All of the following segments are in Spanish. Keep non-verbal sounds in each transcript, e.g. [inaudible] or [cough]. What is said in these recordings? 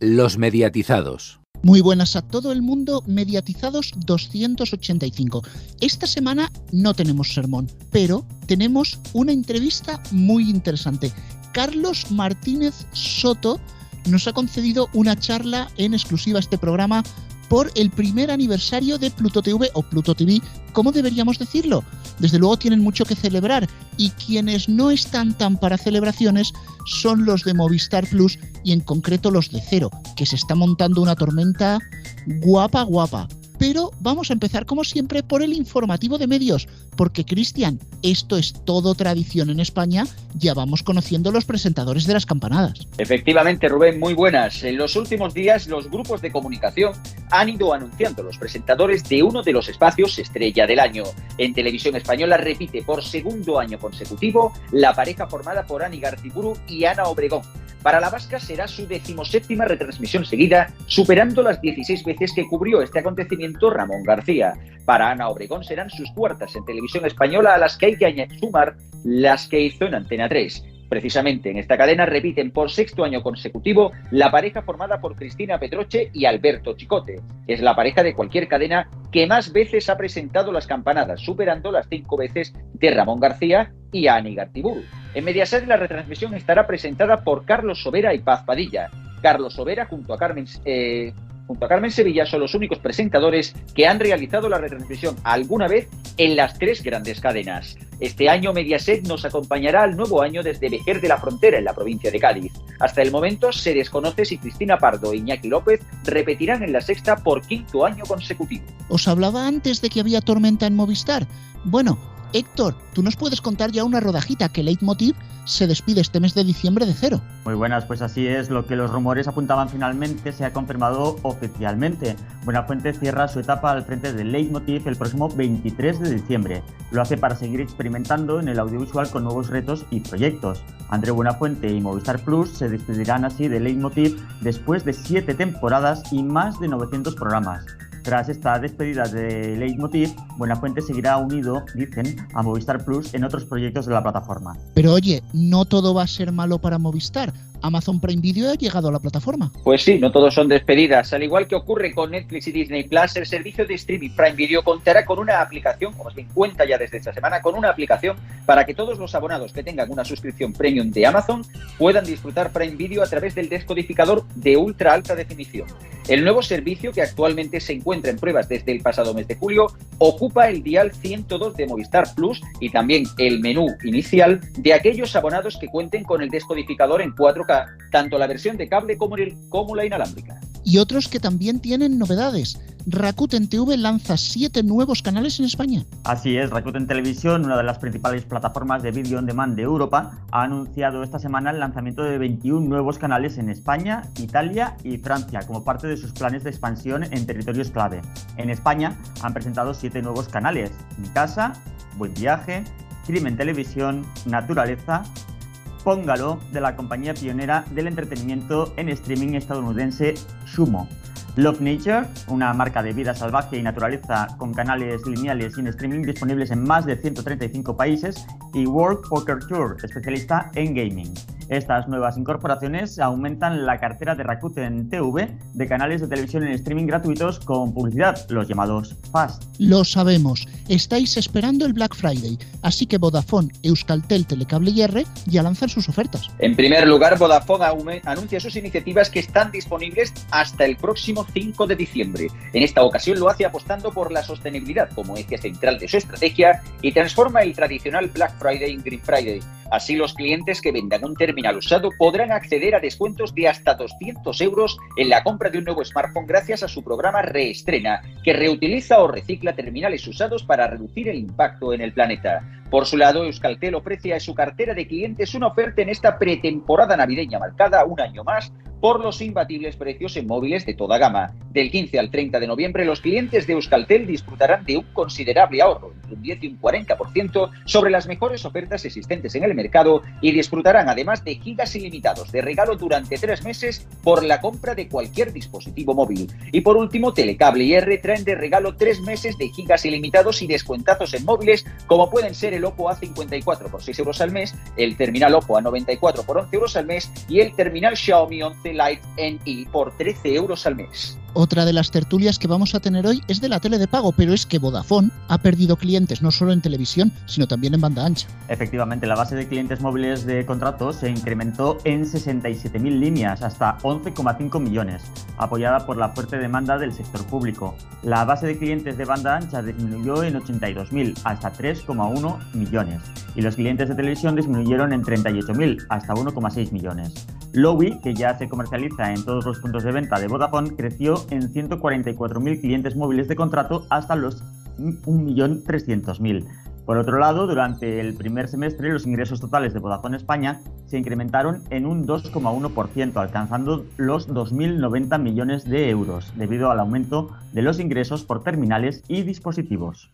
Los mediatizados. Muy buenas a todo el mundo, mediatizados 285. Esta semana no tenemos sermón, pero tenemos una entrevista muy interesante. Carlos Martínez Soto nos ha concedido una charla en exclusiva a este programa por el primer aniversario de Pluto TV o Pluto TV, ¿cómo deberíamos decirlo? Desde luego tienen mucho que celebrar y quienes no están tan para celebraciones son los de Movistar Plus y en concreto los de Cero, que se está montando una tormenta guapa guapa. Pero vamos a empezar como siempre por el informativo de medios, porque Cristian, esto es todo tradición en España, ya vamos conociendo los presentadores de las campanadas. Efectivamente, Rubén, muy buenas. En los últimos días los grupos de comunicación han ido anunciando los presentadores de uno de los espacios estrella del año. En televisión española repite por segundo año consecutivo la pareja formada por Ani Garciburu y Ana Obregón para la vasca será su decimoséptima retransmisión seguida, superando las 16 veces que cubrió este acontecimiento Ramón García. Para Ana Obregón serán sus cuartas en televisión española a las que hay que sumar las que hizo en Antena 3. Precisamente en esta cadena repiten por sexto año consecutivo la pareja formada por Cristina Petroche y Alberto Chicote. Es la pareja de cualquier cadena que más veces ha presentado las campanadas, superando las cinco veces de Ramón García y Ani Gartiburu. En Mediaset la retransmisión estará presentada por Carlos Sobera y Paz Padilla. Carlos Sobera junto a Carmen eh, junto a Carmen Sevilla son los únicos presentadores que han realizado la retransmisión alguna vez en las tres grandes cadenas. Este año Mediaset nos acompañará al nuevo año desde Vejer de la Frontera, en la provincia de Cádiz. Hasta el momento se desconoce si Cristina Pardo e Iñaki López repetirán en la sexta por quinto año consecutivo. Os hablaba antes de que había tormenta en Movistar. Bueno, Héctor, ¿tú nos puedes contar ya una rodajita que Leitmotiv se despide este mes de diciembre de cero? Muy buenas, pues así es. Lo que los rumores apuntaban finalmente se ha confirmado oficialmente. Buenafuente cierra su etapa al frente de Leitmotiv el próximo 23 de diciembre. Lo hace para seguir experimentando en el audiovisual con nuevos retos y proyectos. André Buenafuente y Movistar Plus se despedirán así de Leitmotiv después de siete temporadas y más de 900 programas. Tras esta despedida de Leitmotiv, Buenafuente seguirá unido, dicen, a Movistar Plus en otros proyectos de la plataforma. Pero oye, no todo va a ser malo para Movistar. Amazon Prime Video ha llegado a la plataforma. Pues sí, no todos son despedidas. Al igual que ocurre con Netflix y Disney Plus, el servicio de streaming Prime Video contará con una aplicación, como se cuenta ya desde esta semana, con una aplicación para que todos los abonados que tengan una suscripción premium de Amazon puedan disfrutar Prime Video a través del descodificador de ultra alta definición. El nuevo servicio, que actualmente se encuentra en pruebas desde el pasado mes de julio, ocupa el dial 102 de Movistar Plus y también el menú inicial de aquellos abonados que cuenten con el descodificador en 4K tanto la versión de cable como, el, como la inalámbrica. Y otros que también tienen novedades. Rakuten TV lanza siete nuevos canales en España. Así es, Rakuten Televisión, una de las principales plataformas de vídeo on demand de Europa, ha anunciado esta semana el lanzamiento de 21 nuevos canales en España, Italia y Francia, como parte de sus planes de expansión en territorios clave. En España han presentado siete nuevos canales: Mi Casa, Buen Viaje, Crimen Televisión, Naturaleza, Póngalo, de la compañía pionera del entretenimiento en streaming estadounidense Sumo. Love Nature, una marca de vida salvaje y naturaleza con canales lineales y en streaming disponibles en más de 135 países, y World Poker Tour, especialista en gaming. Estas nuevas incorporaciones aumentan la cartera de Rakuten TV de canales de televisión en streaming gratuitos con publicidad, los llamados FAST. Lo sabemos, estáis esperando el Black Friday, así que Vodafone, Euskaltel, Telecable y R ya lanzan sus ofertas. En primer lugar, Vodafone anuncia sus iniciativas que están disponibles hasta el próximo 5 de diciembre. En esta ocasión lo hace apostando por la sostenibilidad como eje central de su estrategia y transforma el tradicional Black Friday en Green Friday. Así los clientes que vendan un terminal usado podrán acceder a descuentos de hasta 200 euros en la compra de un nuevo smartphone gracias a su programa Reestrena, que reutiliza o recicla terminales usados para reducir el impacto en el planeta. Por su lado, Euskaltel ofrece a su cartera de clientes una oferta en esta pretemporada navideña marcada un año más por los imbatibles precios en móviles de toda gama. Del 15 al 30 de noviembre, los clientes de Euskaltel disfrutarán de un considerable ahorro, entre un 10 y un 40%, sobre las mejores ofertas existentes en el mercado y disfrutarán además de gigas ilimitados de regalo durante tres meses por la compra de cualquier dispositivo móvil. Y por último, Telecable y R traen de regalo tres meses de gigas ilimitados y descuentazos en móviles, como pueden ser el Oppo A54 por 6 euros al mes, el terminal Oppo A94 por 11 euros al mes y el terminal Xiaomi 11 Light NE por 13 euros al mes. Otra de las tertulias que vamos a tener hoy es de la tele de pago, pero es que Vodafone ha perdido clientes no solo en televisión, sino también en banda ancha. Efectivamente, la base de clientes móviles de contratos se incrementó en 67.000 líneas, hasta 11,5 millones, apoyada por la fuerte demanda del sector público. La base de clientes de banda ancha disminuyó en 82.000, hasta 3,1 millones, y los clientes de televisión disminuyeron en 38.000, hasta 1,6 millones. Lowy, que ya se comercializa en todos los puntos de venta de Vodafone, creció en 144.000 clientes móviles de contrato hasta los 1.300.000. Por otro lado, durante el primer semestre los ingresos totales de Vodafone España se incrementaron en un 2,1%, alcanzando los 2.090 millones de euros, debido al aumento de los ingresos por terminales y dispositivos.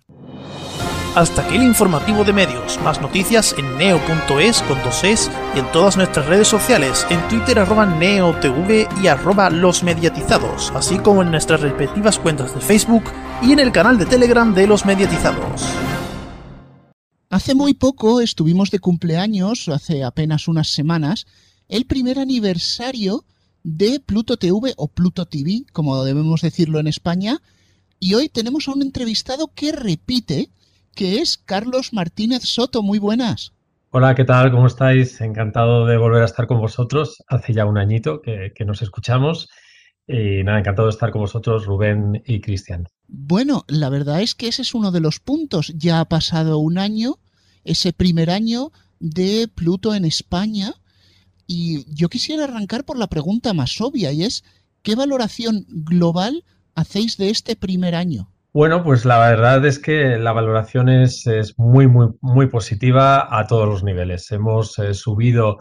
Hasta aquí el informativo de medios. Más noticias en neo.es con dos es y en todas nuestras redes sociales, en Twitter arroba neotv y arroba los mediatizados, así como en nuestras respectivas cuentas de Facebook y en el canal de Telegram de los mediatizados. Hace muy poco estuvimos de cumpleaños, hace apenas unas semanas, el primer aniversario de Pluto TV o Pluto TV, como debemos decirlo en España, y hoy tenemos a un entrevistado que repite que es Carlos Martínez Soto. Muy buenas. Hola, ¿qué tal? ¿Cómo estáis? Encantado de volver a estar con vosotros. Hace ya un añito que, nos escuchamos. Y nada, encantado de estar con vosotros, Rubén y Cristian. Bueno, la verdad es que ese es uno de los puntos. Ya ha pasado un año, ese primer año de Pluto en España. Y yo quisiera arrancar por la pregunta más obvia y es, ¿qué valoración global hacéis de este primer año? Bueno, pues la verdad es que la valoración es, muy, muy, muy positiva a todos los niveles. Hemos eh, subido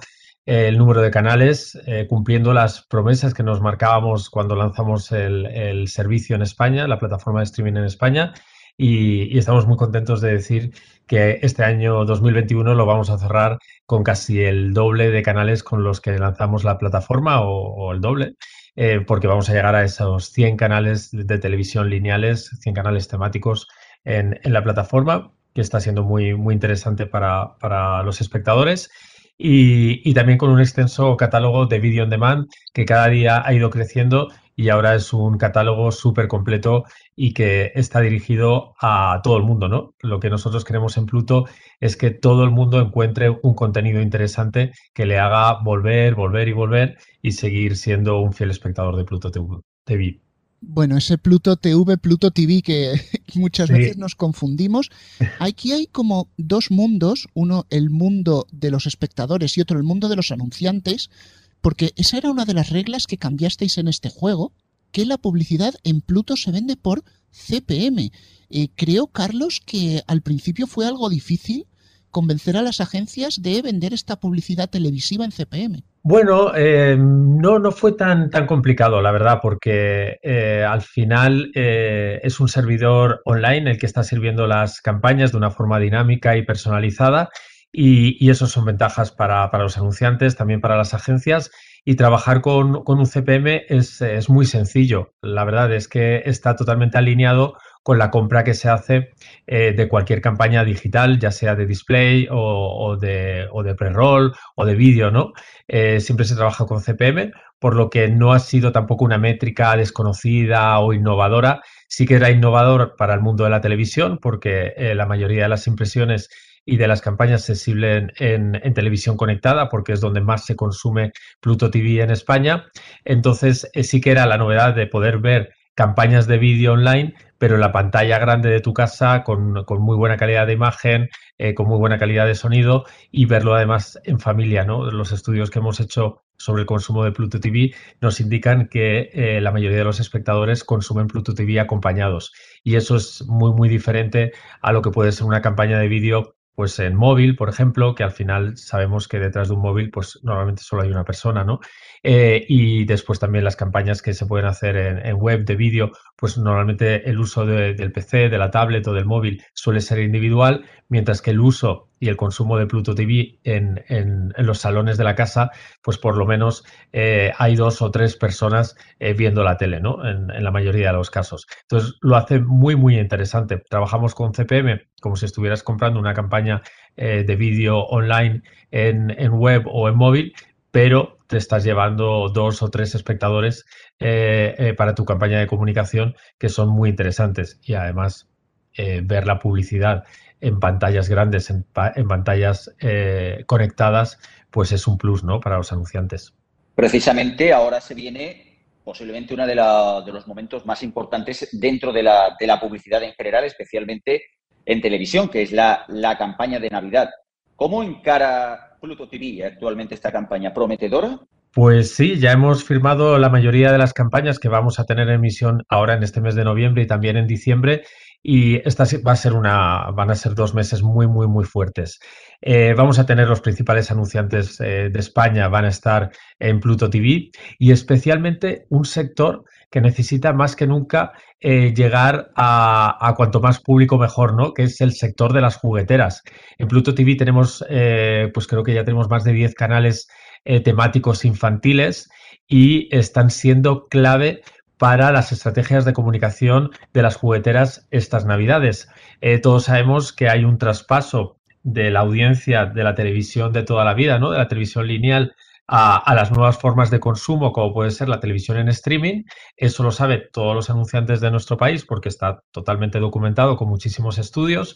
el número de canales eh, cumpliendo las promesas que nos marcábamos cuando lanzamos el, servicio en España, la plataforma de streaming en España, y, estamos muy contentos de decir que este año 2021 lo vamos a cerrar con casi el doble de canales con los que lanzamos la plataforma o el doble. Eh, porque vamos a llegar a esos 100 canales de televisión lineales, 100 canales temáticos en, la plataforma, que está siendo muy, muy interesante para, los espectadores. Y, también con un extenso catálogo de video on demand que cada día ha ido creciendo y ahora es un catálogo súper completo y que está dirigido a todo el mundo, ¿no? Lo que nosotros queremos en Pluto es que todo el mundo encuentre un contenido interesante que le haga volver, volver y volver y seguir siendo un fiel espectador de Pluto TV. Bueno, ese Pluto TV, Pluto TV que [laughs] muchas veces nos confundimos. [laughs] Aquí hay como dos mundos, uno el mundo de los espectadores y otro el mundo de los anunciantes, porque esa era una de las reglas que cambiasteis en este juego, que la publicidad en Pluto se vende por CPM. Eh, creo, Carlos, que al principio fue algo difícil convencer a las agencias de vender esta publicidad televisiva en CPM. Bueno, eh, no, no fue tan, tan complicado, la verdad, porque eh, al final es un servidor online el que está sirviendo las campañas de una forma dinámica y personalizada y, y eso son ventajas para, para, los anunciantes, también para las agencias y trabajar con, un CPM es, muy sencillo. La verdad es que está totalmente alineado con la compra que se hace eh, de cualquier campaña digital, ya sea de display o, de, pre-roll o de vídeo, ¿no? Eh, siempre se trabaja con CPM, por lo que no ha sido tampoco una métrica desconocida o innovadora. Sí que era innovador para el mundo de la televisión, porque eh, la mayoría de las impresiones y de las campañas sensibles en, televisión conectada, porque es donde más se consume Pluto TV en España. Entonces, sí que era la novedad de poder ver campañas de vídeo online, pero en la pantalla grande de tu casa, con, muy buena calidad de imagen, eh, con muy buena calidad de sonido y verlo además en familia. ¿no? Los estudios que hemos hecho sobre el consumo de Pluto TV nos indican que eh, la mayoría de los espectadores consumen Pluto TV acompañados. Y eso es muy, muy diferente a lo que puede ser una campaña de vídeo pues en móvil, por ejemplo, que al final sabemos que detrás de un móvil, pues normalmente solo hay una persona, ¿no? Eh, y después también las campañas que se pueden hacer en, web de vídeo, pues normalmente el uso del PC, de la tablet o del móvil suele ser individual, mientras que el uso y el consumo de Pluto TV en, los salones de la casa, pues por lo menos eh, hay dos o tres personas eh, viendo la tele, ¿no? En, la mayoría de los casos. Entonces lo hace muy, muy interesante. Trabajamos con CPM como si estuvieras comprando una campaña eh, de vídeo online en, web o en móvil, pero te estás llevando dos o tres espectadores para tu campaña de comunicación que son muy interesantes y además ver la publicidad en pantallas grandes, en, pantallas conectadas, pues es un plus ¿no? para los anunciantes. Precisamente ahora se viene posiblemente uno de, los momentos más importantes dentro de la, de la publicidad en general, especialmente en televisión, que es la, campaña de Navidad. ¿Cómo encara Pluto TV actualmente esta campaña? ¿Prometedora? Pues sí, ya hemos firmado la mayoría de las campañas que vamos a tener en emisión ahora en este mes de noviembre y también en diciembre. Y esta va a ser una, van a ser dos meses muy, muy, muy fuertes. Eh, vamos a tener los principales anunciantes eh, de España, van a estar en Pluto TV y especialmente un sector que necesita más que nunca eh, llegar a, cuanto más público mejor, ¿no? Que es el sector de las jugueteras. En Pluto TV tenemos, pues creo que ya tenemos más de 10 canales temáticos infantiles y están siendo clave para las estrategias de comunicación de las jugueteras estas navidades. todos sabemos que hay un traspaso de la audiencia de la televisión de toda la vida, ¿no? De la televisión lineal a, las nuevas formas de consumo, como puede ser la televisión en streaming. Eso lo saben todos los anunciantes de nuestro país porque está totalmente documentado con muchísimos estudios.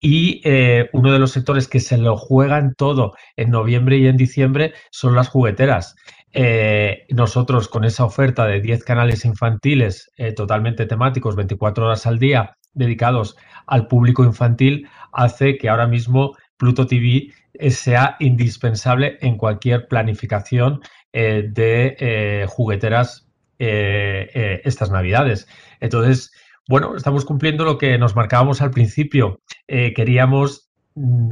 Y eh, uno de los sectores que se lo juegan todo en noviembre y en diciembre son las jugueteras. Eh, nosotros con esa oferta de 10 canales infantiles eh, totalmente temáticos, 24 horas al día, dedicados al público infantil, hace que ahora mismo Pluto TV sea indispensable en cualquier planificación eh, de eh, jugueteras eh, estas navidades. Entonces, bueno, estamos cumpliendo lo que nos marcábamos al principio. queríamos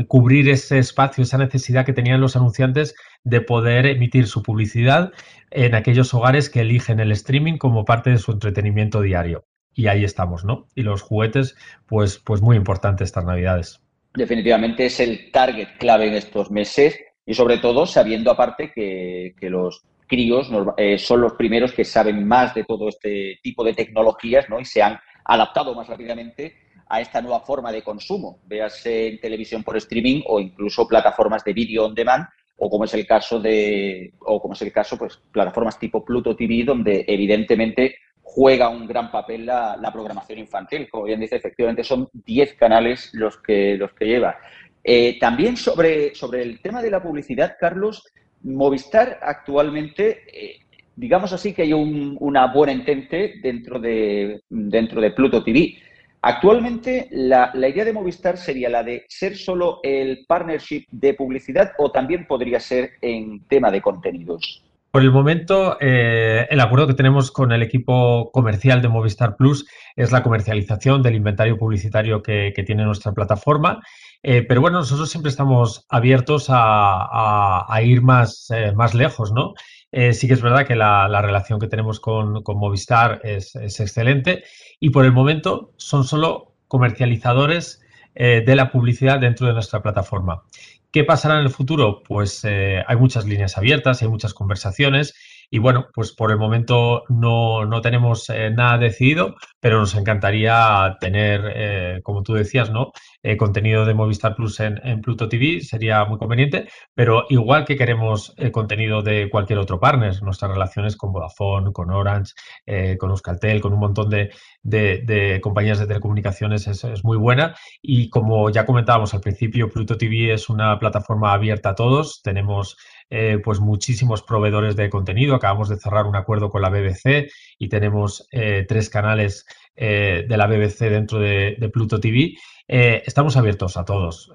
cubrir ese espacio, esa necesidad que tenían los anunciantes de poder emitir su publicidad en aquellos hogares que eligen el streaming como parte de su entretenimiento diario. Y ahí estamos, ¿no? Y los juguetes, pues, pues muy importantes estas navidades definitivamente es el target clave en estos meses y sobre todo sabiendo aparte que, los críos eh, son los primeros que saben más de todo este tipo de tecnologías ¿no? y se han adaptado más rápidamente a esta nueva forma de consumo, véase en televisión por streaming o incluso plataformas de vídeo on demand o como es el caso de o como es el caso pues plataformas tipo Pluto TV donde evidentemente juega un gran papel la, programación infantil. Como bien dice, efectivamente son 10 canales los que, los que lleva. Eh, también sobre, sobre el tema de la publicidad, Carlos, Movistar actualmente, eh, digamos así que hay una buena entente dentro de, dentro de Pluto TV. Actualmente la, idea de Movistar sería la de ser solo el partnership de publicidad o también podría ser en tema de contenidos. Por el momento, eh, el acuerdo que tenemos con el equipo comercial de Movistar Plus es la comercialización del inventario publicitario que, tiene nuestra plataforma. Eh, pero bueno, nosotros siempre estamos abiertos a, ir más, eh, más lejos, ¿no? Sí que es verdad que la, relación que tenemos con, Movistar es, excelente y por el momento son solo comercializadores de la publicidad dentro de nuestra plataforma. ¿Qué pasará en el futuro? Pues eh, hay muchas líneas abiertas, hay muchas conversaciones y bueno, pues por el momento no, no tenemos eh, nada decidido, pero nos encantaría tener, eh, como tú decías, ¿no? contenido de Movistar Plus en, Pluto TV sería muy conveniente, pero igual que queremos contenido de cualquier otro partner, nuestras relaciones con Vodafone, con Orange, con Euskaltel, con un montón de, de, compañías de telecomunicaciones es, muy buena. Y como ya comentábamos al principio, Pluto TV es una plataforma abierta a todos. Tenemos eh, pues muchísimos proveedores de contenido. Acabamos de cerrar un acuerdo con la BBC y tenemos eh, tres canales eh, de la BBC dentro de, Pluto TV. estamos abiertos a todos.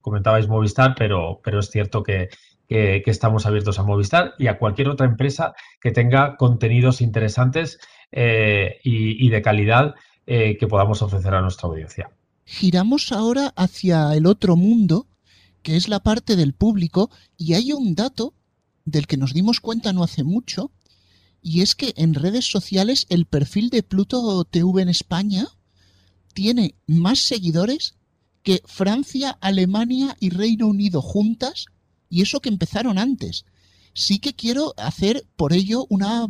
comentabais Movistar, pero, pero es cierto que, que, estamos abiertos a Movistar y a cualquier otra empresa que tenga contenidos interesantes y, de calidad que podamos ofrecer a nuestra audiencia. Giramos ahora hacia el otro mundo, que es la parte del público, y hay un dato del que nos dimos cuenta no hace mucho, y es que en redes sociales el perfil de Pluto TV en España tiene más seguidores que Francia, Alemania y Reino Unido juntas, y eso que empezaron antes. Sí que quiero hacer por ello una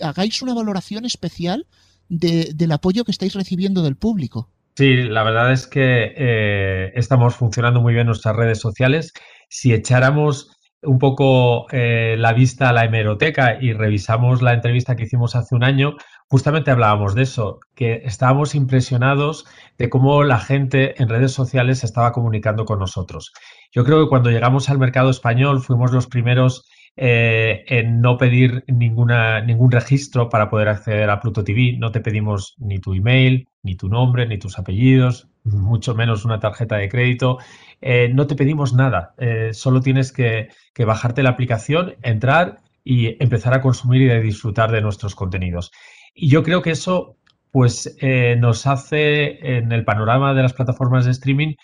hagáis una valoración especial del apoyo que estáis recibiendo del público. Sí, la verdad es que eh, estamos funcionando muy bien nuestras redes sociales. Si echáramos un poco eh, la vista a la hemeroteca y revisamos la entrevista que hicimos hace un año, justamente hablábamos de eso, que estábamos impresionados de cómo la gente en redes sociales estaba comunicando con nosotros. Yo creo que cuando llegamos al mercado español fuimos los primeros eh, en no pedir ningún registro para poder acceder a Pluto TV. No te pedimos ni tu email, ni tu nombre, ni tus apellidos, mucho menos una tarjeta de crédito. Eh, no te pedimos nada, eh, solo tienes que, bajarte la aplicación, entrar y empezar a consumir y a disfrutar de nuestros contenidos. Y yo creo que eso pues nos hace en el panorama de las plataformas de streaming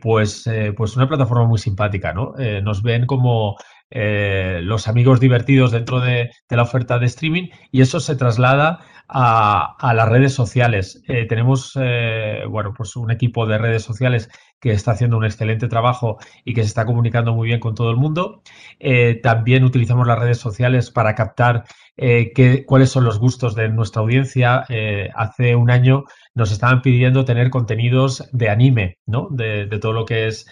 pues, pues una plataforma muy simpática, ¿no? nos ven como eh, los amigos divertidos dentro de, la oferta de streaming y eso se traslada a, las redes sociales. Eh, tenemos, eh, bueno, pues un equipo de redes sociales que está haciendo un excelente trabajo y que se está comunicando muy bien con todo el mundo. también utilizamos las redes sociales para captar cuáles son los gustos de nuestra audiencia. hace un año nos estaban pidiendo tener contenidos de anime, ¿no? De, todo lo que es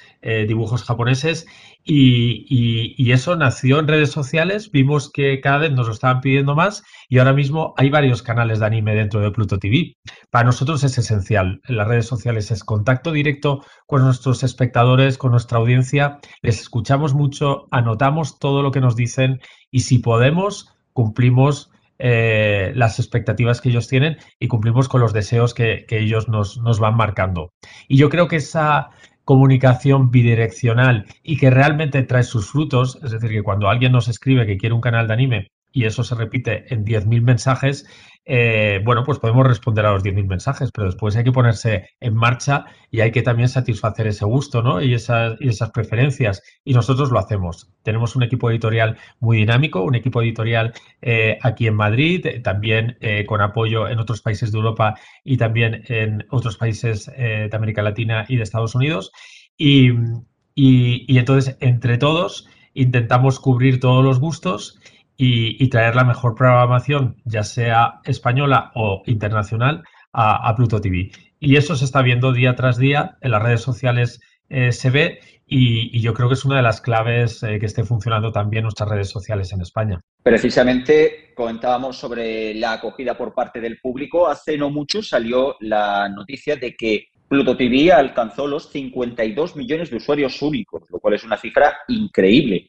dibujos japoneses y, eso nació en redes sociales, vimos que cada vez nos lo estaban pidiendo más y ahora mismo hay varios canales de anime dentro de Pluto TV. Para nosotros es esencial. En las redes sociales es contacto directo con nuestros espectadores, con nuestra audiencia. Les escuchamos mucho, anotamos todo lo que nos dicen y si podemos, cumplimos eh, las expectativas que ellos tienen y cumplimos con los deseos que, ellos nos, nos, van marcando. Y yo creo que esa, comunicación bidireccional y que realmente trae sus frutos, es decir, que cuando alguien nos escribe que quiere un canal de anime y eso se repite en 10.000 mensajes, eh, bueno, pues podemos responder a los 10.000 mensajes, pero después hay que ponerse en marcha y hay que también satisfacer ese gusto ¿no? y, esas, preferencias. Y nosotros lo hacemos. Tenemos un equipo editorial muy dinámico, un equipo editorial eh, aquí en Madrid, eh, también con apoyo en otros países de Europa y también en otros países de América Latina y de Estados Unidos. y, y entonces, entre todos, intentamos cubrir todos los gustos y, traer la mejor programación, ya sea española o internacional, a, Pluto TV. Y eso se está viendo día tras día, en las redes sociales eh, se ve y, yo creo que es una de las claves eh, que esté funcionando también nuestras redes sociales en España. Precisamente comentábamos sobre la acogida por parte del público. Hace no mucho salió la noticia de que Pluto TV alcanzó los 52 millones de usuarios únicos, lo cual es una cifra increíble.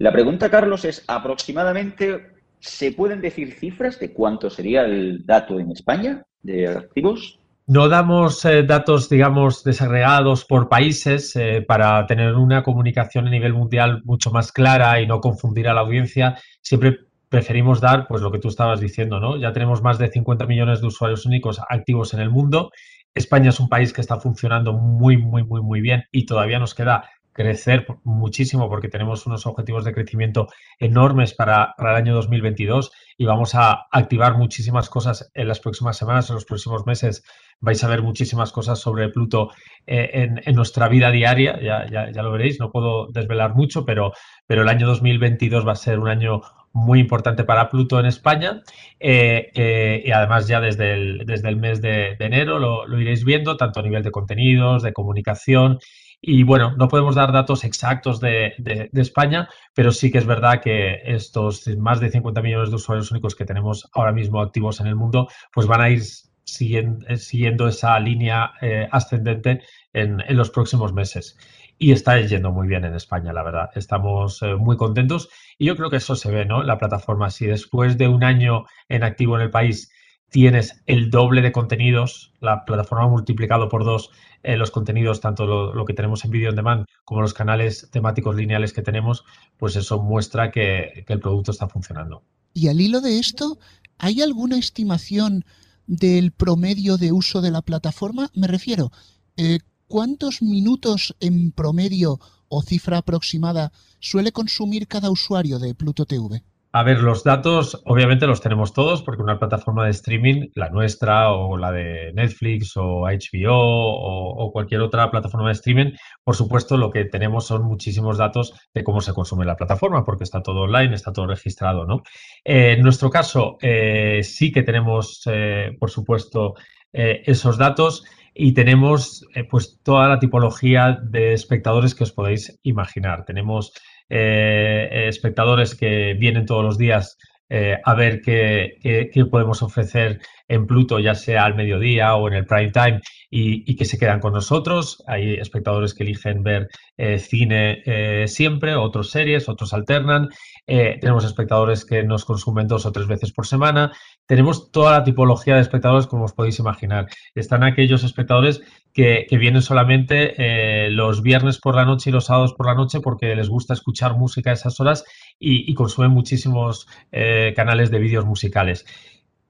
La pregunta, Carlos, es aproximadamente, ¿se pueden decir cifras de cuánto sería el dato en España de activos? No damos eh, datos, digamos, desagregados por países eh, para tener una comunicación a nivel mundial mucho más clara y no confundir a la audiencia. Siempre preferimos dar, pues lo que tú estabas diciendo, ¿no? Ya tenemos más de 50 millones de usuarios únicos activos en el mundo. España es un país que está funcionando muy, muy, muy, muy bien y todavía nos queda crecer muchísimo porque tenemos unos objetivos de crecimiento enormes para, el año 2022 y vamos a activar muchísimas cosas en las próximas semanas, en los próximos meses. Vais a ver muchísimas cosas sobre Pluto eh, en, nuestra vida diaria, ya, ya, lo veréis, no puedo desvelar mucho, pero, pero el año 2022 va a ser un año muy importante para Pluto en España eh, eh, y además ya desde el, desde el mes de, enero lo, lo, iréis viendo, tanto a nivel de contenidos, de comunicación y bueno, no podemos dar datos exactos de, España, pero sí que es verdad que estos más de 50 millones de usuarios únicos que tenemos ahora mismo activos en el mundo, pues van a ir siguiendo, esa línea eh, ascendente en, los próximos meses. Y está yendo muy bien en España, la verdad. Estamos eh, muy contentos y yo creo que eso se ve, ¿no? La plataforma, si después de un año en activo en el país tienes el doble de contenidos, la plataforma multiplicado por dos eh, los contenidos, tanto lo, que tenemos en Video On Demand como los canales temáticos lineales que tenemos, pues eso muestra que, el producto está funcionando. Y al hilo de esto, ¿hay alguna estimación del promedio de uso de la plataforma? Me refiero, eh, ¿cuántos minutos en promedio o cifra aproximada suele consumir cada usuario de Pluto TV? A ver, los datos obviamente los tenemos todos porque una plataforma de streaming, la nuestra o la de Netflix o HBO o, cualquier otra plataforma de streaming, por supuesto lo que tenemos son muchísimos datos de cómo se consume la plataforma porque está todo online, está todo registrado, ¿no? Eh, en nuestro caso eh, sí que tenemos, eh, por supuesto, esos datos y tenemos pues toda la tipología de espectadores que os podéis imaginar. Tenemos eh, espectadores que vienen todos los días eh, a ver qué, qué, podemos ofrecer en Pluto, ya sea al mediodía o en el prime time, y, que se quedan con nosotros. Hay espectadores que eligen ver eh, cine eh, siempre, otras series, otros alternan. tenemos espectadores que nos consumen dos o tres veces por semana. Tenemos toda la tipología de espectadores, como os podéis imaginar. Están aquellos espectadores que, vienen solamente los viernes por la noche y los sábados por la noche porque les gusta escuchar música a esas horas y, consumen muchísimos eh, canales de vídeos musicales.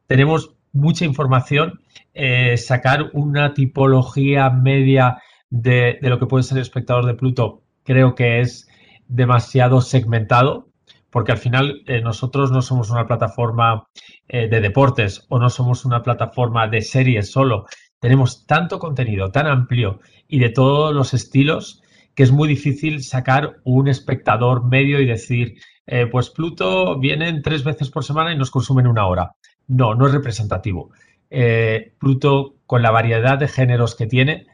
Tenemos mucha información, eh, sacar una tipología media de, lo que puede ser el espectador de Pluto creo que es demasiado segmentado, porque al final eh, nosotros no somos una plataforma de deportes o no somos una plataforma de series solo. Tenemos tanto contenido tan amplio y de todos los estilos que es muy difícil sacar un espectador medio y decir, eh, pues Pluto vienen tres veces por semana y nos consumen una hora. No, no es representativo. Eh, Pluto, con la variedad de géneros que tiene,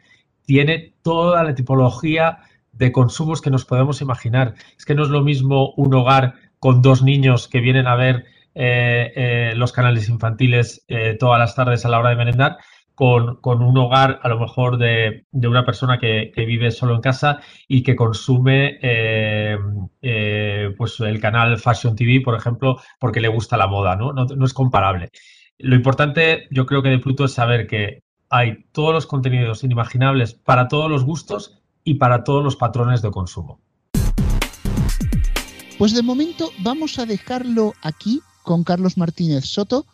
tiene toda la tipología de consumos que nos podemos imaginar. Es que no es lo mismo un hogar con dos niños que vienen a ver eh, los canales infantiles todas las tardes a la hora de merendar con, un hogar a lo mejor de, una persona que, vive solo en casa y que consume eh, eh, pues el canal Fashion TV, por ejemplo, porque le gusta la moda, ¿no? ¿no? es comparable. Lo importante, yo creo que de Pluto es saber que hay todos los contenidos inimaginables para todos los gustos y para todos los patrones de consumo. Pues de momento vamos a dejarlo aquí con Carlos Martínez Soto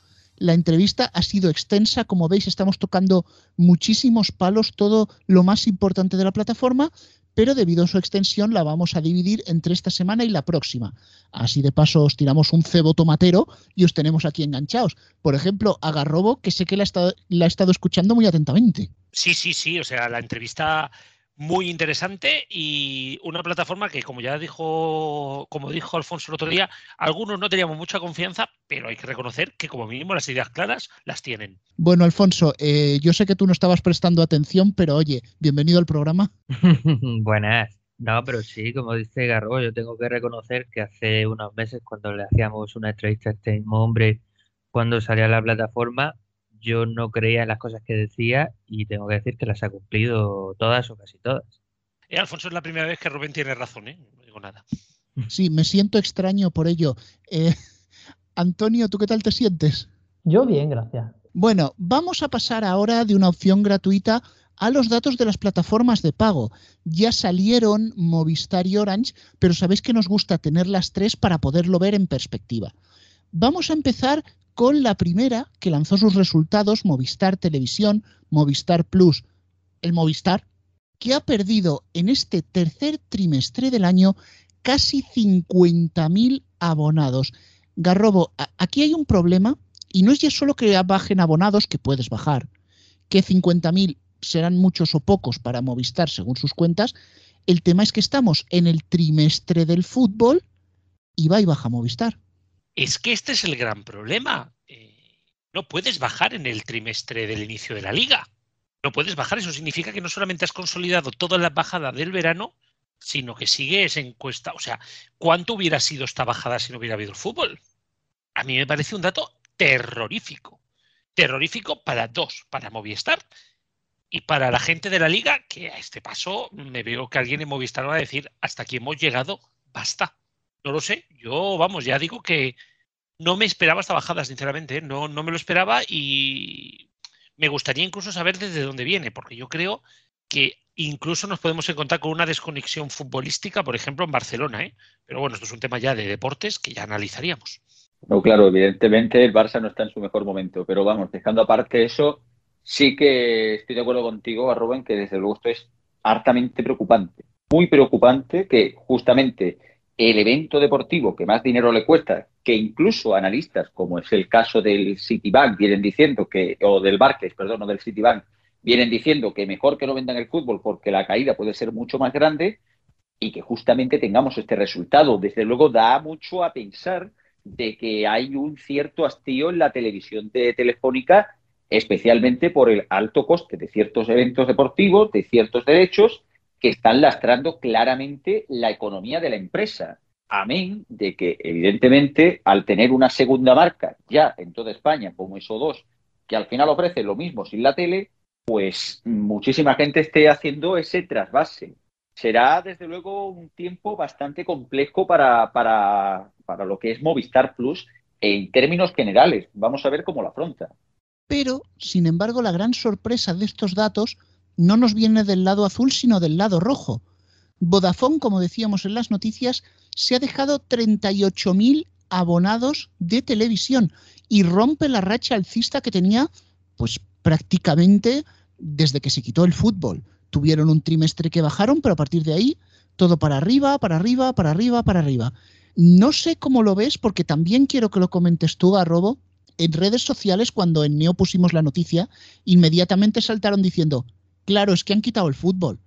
la entrevista ha sido extensa, como veis estamos tocando muchísimos palos, todo lo más importante de la plataforma, pero debido a su extensión la vamos a dividir entre esta semana y la próxima. Así de paso os tiramos un cebo tomatero y os tenemos aquí enganchados. Por ejemplo, a Garrobo, que sé que la la ha estado escuchando muy atentamente. Sí, sí, sí, o sea, la entrevista muy interesante y una plataforma que, como ya dijo, como dijo Alfonso el otro día, algunos no teníamos mucha confianza, pero hay que reconocer que como mínimo las ideas claras las tienen. Bueno, Alfonso, eh, yo sé que tú no estabas prestando atención, pero oye, bienvenido al programa. [laughs] Buenas. No, pero sí, como dice Garro, yo tengo que reconocer que hace unos meses cuando le hacíamos una entrevista a este mismo hombre cuando salía a la plataforma, yo no creía en las cosas que decía y tengo que decir que las ha cumplido todas o casi todas. Eh, Alfonso, es la primera vez que Rubén tiene razón, ¿eh? No digo nada. Sí, me siento extraño por ello. Eh, Antonio, ¿tú qué tal te sientes? Yo bien, gracias. Bueno, vamos a pasar ahora de una opción gratuita a los datos de las plataformas de pago. Ya salieron Movistar y Orange, pero sabéis que nos gusta tener las tres para poderlo ver en perspectiva. Vamos a empezar con la primera que lanzó sus resultados, Movistar Televisión, Movistar Plus, el Movistar, que ha perdido en este tercer trimestre del año casi 50.000 abonados. Garrobo, aquí hay un problema y no es ya solo que bajen abonados, que puedes bajar, que 50.000 serán muchos o pocos para Movistar según sus cuentas. El tema es que estamos en el trimestre del fútbol y va y baja Movistar. Es que este es el gran problema. Eh, no puedes bajar en el trimestre del inicio de la liga. No puedes bajar. Eso significa que no solamente has consolidado toda la bajada del verano, sino que sigues en cuesta. O sea, ¿cuánto hubiera sido esta bajada si no hubiera habido el fútbol? A mí me parece un dato terrorífico. Terrorífico para dos, para Movistar y para la gente de la liga, que a este paso me veo que alguien en Movistar va a decir, hasta aquí hemos llegado, basta. No lo sé. Yo, vamos, ya digo que no me esperaba esta bajada, sinceramente. ¿eh? No, no me lo esperaba y me gustaría incluso saber desde dónde viene, porque yo creo que incluso nos podemos encontrar con una desconexión futbolística, por ejemplo, en Barcelona. ¿eh? Pero bueno, esto es un tema ya de deportes que ya analizaríamos. No, claro, evidentemente el Barça no está en su mejor momento, pero vamos, dejando aparte eso, sí que estoy de acuerdo contigo, Rubén, que desde luego esto es hartamente preocupante. Muy preocupante que justamente el evento deportivo que más dinero le cuesta, que incluso analistas, como es el caso del Citibank, vienen diciendo que, o del Barclays, perdón, del Citibank, vienen diciendo que mejor que no vendan el fútbol porque la caída puede ser mucho más grande y que justamente tengamos este resultado. Desde luego da mucho a pensar de que hay un cierto hastío en la televisión de telefónica, especialmente por el alto coste de ciertos eventos deportivos, de ciertos derechos que están lastrando claramente la economía de la empresa. Amén de que, evidentemente, al tener una segunda marca ya en toda España, como eso 2 que al final ofrece lo mismo sin la tele, pues muchísima gente esté haciendo ese trasvase. Será, desde luego, un tiempo bastante complejo para, para, para lo que es Movistar Plus en términos generales. Vamos a ver cómo la afronta. Pero, sin embargo, la gran sorpresa de estos datos no nos viene del lado azul, sino del lado rojo. Vodafone, como decíamos en las noticias, se ha dejado 38.000 abonados de televisión y rompe la racha alcista que tenía, pues prácticamente desde que se quitó el fútbol. Tuvieron un trimestre que bajaron, pero a partir de ahí todo para arriba, para arriba, para arriba, para arriba. No sé cómo lo ves, porque también quiero que lo comentes tú, Robo. En redes sociales, cuando en Neo pusimos la noticia, inmediatamente saltaron diciendo, claro, es que han quitado el fútbol.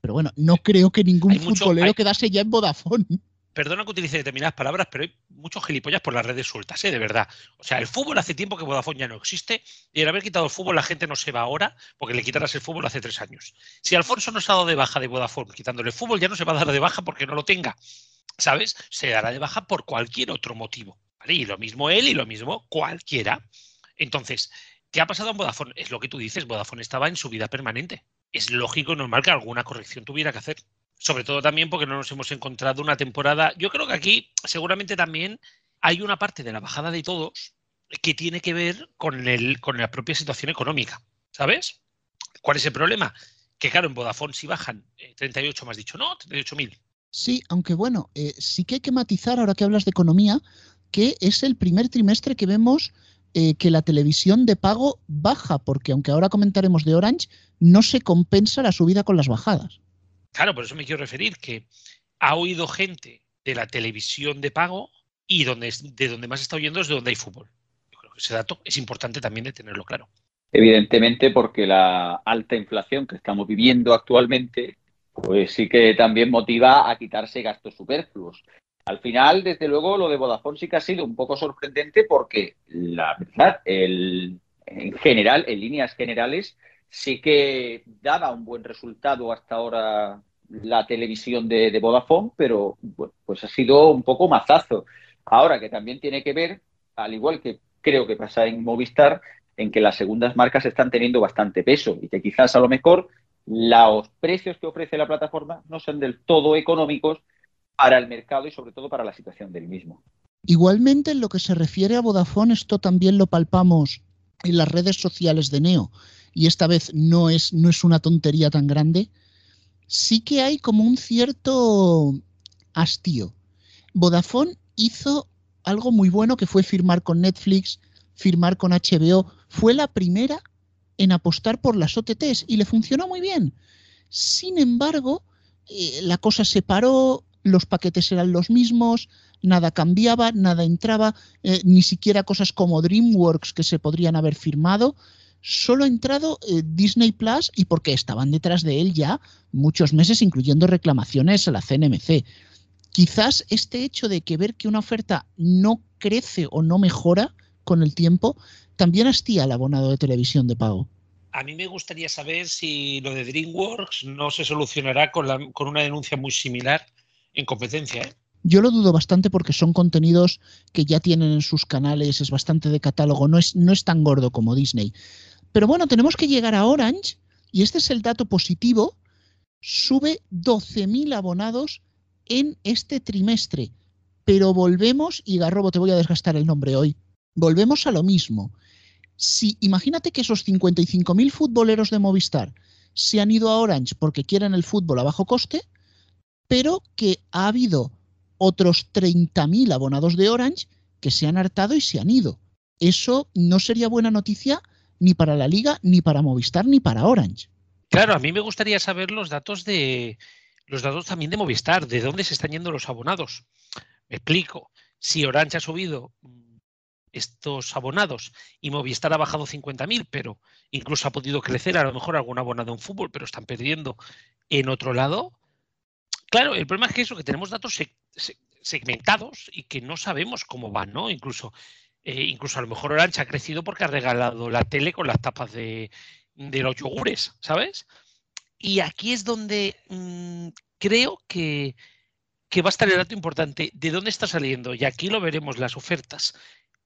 Pero bueno, no creo que ningún futbolero quedase ya en Vodafone perdona que utilice determinadas palabras, pero hay muchos gilipollas por las redes sueltas, ¿eh? de verdad. O sea, el fútbol hace tiempo que Vodafone ya no existe y al haber quitado el fútbol la gente no se va ahora porque le quitaras el fútbol hace tres años. Si Alfonso no se ha dado de baja de Vodafone quitándole el fútbol, ya no se va a dar de baja porque no lo tenga. ¿Sabes? Se dará de baja por cualquier otro motivo. Y lo mismo él y lo mismo cualquiera. Entonces, ¿qué ha pasado en Vodafone? Es lo que tú dices, Vodafone estaba en su vida permanente. Es lógico y normal que alguna corrección tuviera que hacer sobre todo también porque no nos hemos encontrado una temporada. Yo creo que aquí seguramente también hay una parte de la bajada de todos que tiene que ver con, el, con la propia situación económica, ¿sabes? ¿Cuál es el problema? Que claro, en Vodafone si bajan 38, eh, más dicho, ¿no? 38.000. Sí, aunque bueno, eh, sí que hay que matizar, ahora que hablas de economía, que es el primer trimestre que vemos eh, que la televisión de pago baja, porque aunque ahora comentaremos de Orange, no se compensa la subida con las bajadas. Claro, por eso me quiero referir que ha oído gente de la televisión de pago y donde, de donde más está oyendo es de donde hay fútbol. Yo creo que ese dato es importante también de tenerlo claro. Evidentemente, porque la alta inflación que estamos viviendo actualmente, pues sí que también motiva a quitarse gastos superfluos. Al final, desde luego, lo de Vodafone sí que ha sido un poco sorprendente porque la verdad, el, en general, en líneas generales, sí que daba un buen resultado hasta ahora la televisión de, Vodafone, pero pues ha sido un poco mazazo. Ahora que también tiene que ver, al igual que creo que pasa en Movistar, en que las segundas marcas están teniendo bastante peso y que quizás a lo mejor los precios que ofrece la plataforma no son del todo económicos para el mercado y sobre todo para la situación del mismo. Igualmente, en lo que se refiere a Vodafone, esto también lo palpamos en las redes sociales de Neo y esta vez no es, no es una tontería tan grande, sí que hay como un cierto hastío. Vodafone hizo algo muy bueno que fue firmar con Netflix, firmar con HBO. Fue la primera en apostar por las OTTs y le funcionó muy bien. Sin embargo, eh, la cosa se paró, los paquetes eran los mismos, nada cambiaba, nada entraba, eh, ni siquiera cosas como DreamWorks que se podrían haber firmado solo ha entrado eh, Disney Plus y porque estaban detrás de él ya muchos meses, incluyendo reclamaciones a la CNMC. Quizás este hecho de que ver que una oferta no crece o no mejora con el tiempo también hastía al abonado de televisión de pago. A mí me gustaría saber si lo de DreamWorks no se solucionará con, con una denuncia muy similar en competencia. ¿eh? Yo lo dudo bastante porque son contenidos que ya tienen en sus canales, es bastante de catálogo, no es, no es tan gordo como Disney. Pero bueno, tenemos que llegar a Orange y este es el dato positivo. Sube 12.000 abonados en este trimestre. Pero volvemos, y Garrobo, te voy a desgastar el nombre hoy, volvemos a lo mismo. Si imagínate que esos 55.000 futboleros de Movistar se han ido a Orange porque quieren el fútbol a bajo coste, pero que ha habido otros 30.000 abonados de Orange que se han hartado y se han ido. Eso no sería buena noticia ni para la liga, ni para Movistar, ni para Orange. Claro, a mí me gustaría saber los datos de los datos también de Movistar, de dónde se están yendo los abonados. Me explico. Si Orange ha subido mm, estos abonados y Movistar ha bajado 50.000, pero incluso ha podido crecer a lo mejor algún abonado en fútbol, pero están perdiendo en otro lado. Claro, el problema es que eso, que tenemos datos segmentados y que no sabemos cómo van, ¿no? Incluso eh, incluso a lo mejor Orange ha crecido porque ha regalado la tele con las tapas de, los yogures, ¿sabes? Y aquí es donde mm, creo que, que va a estar el dato importante. ¿De dónde está saliendo? Y aquí lo veremos, las ofertas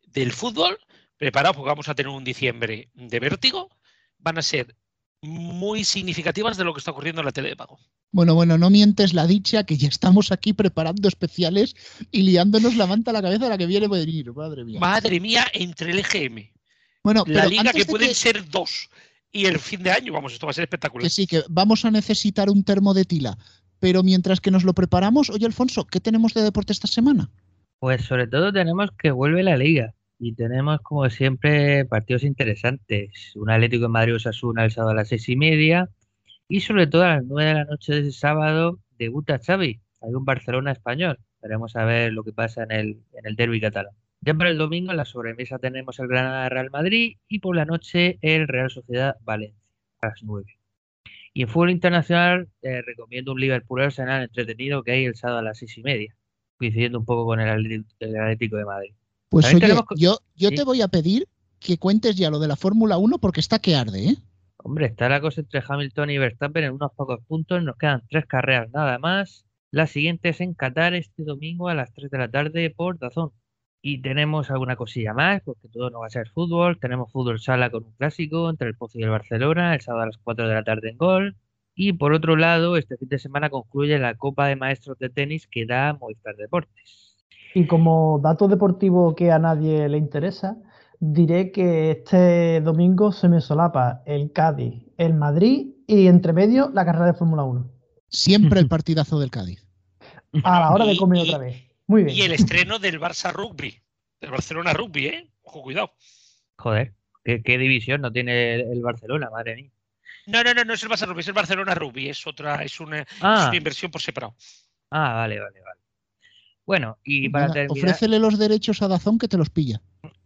del fútbol, preparado porque vamos a tener un diciembre de vértigo, van a ser muy significativas de lo que está ocurriendo en la tele de pago. Bueno, bueno, no mientes la dicha que ya estamos aquí preparando especiales y liándonos la manta a la cabeza a la que viene a venir, madre mía. Madre mía, entre el EGM, Bueno, la pero liga que de pueden que- ser dos y el fin de año, vamos, esto va a ser espectacular. que sí, que vamos a necesitar un termo de tila. Pero mientras que nos lo preparamos, oye Alfonso, ¿qué tenemos de deporte esta semana? Pues sobre todo tenemos que vuelve la liga y tenemos como siempre partidos interesantes. Un Atlético de Madrid Osasuna el sábado a las seis y media y sobre todo a las nueve de la noche de ese sábado debuta Xavi. Hay un Barcelona español. Veremos a ver lo que pasa en el, en el derby catalán. Ya para el domingo en la sobremesa tenemos el Granada Real Madrid y por la noche el Real Sociedad Valencia a las nueve. Y en fútbol internacional recomiendo un Liverpool Arsenal entretenido que hay el sábado a las seis y media, coincidiendo un poco con el Atlético de Madrid. Pues oye, tenemos yo, yo sí. te voy a pedir que cuentes ya lo de la Fórmula 1 porque está que arde, ¿eh? Hombre, está la cosa entre Hamilton y Verstappen en unos pocos puntos. Nos quedan tres carreras nada más. La siguiente es en Qatar este domingo a las 3 de la tarde por Dazón. Y tenemos alguna cosilla más, porque todo no va a ser fútbol. Tenemos fútbol sala con un clásico entre el Pozo y el Barcelona, el sábado a las 4 de la tarde en Gol. Y por otro lado, este fin de semana concluye la Copa de Maestros de Tenis que da Movistar Deportes. Y como dato deportivo que a nadie le interesa, diré que este domingo se me solapa el Cádiz, el Madrid y entre medio la carrera de Fórmula 1. Siempre el [laughs] partidazo del Cádiz. A la hora de comer y- otra vez. Muy bien. Y el estreno del Barça Rugby, del Barcelona Rugby, ¿eh? Ojo, cuidado. Joder, ¿qué, qué división no tiene el, el Barcelona, madre mía? No, no, no, no es el Barça Rugby, es el Barcelona Rugby, es otra, es una, es Ah, una inversión por separado. ah, vale, vale, vale. Bueno, y para Nada, terminar, ofrécele los derechos a Dazón que te los pilla.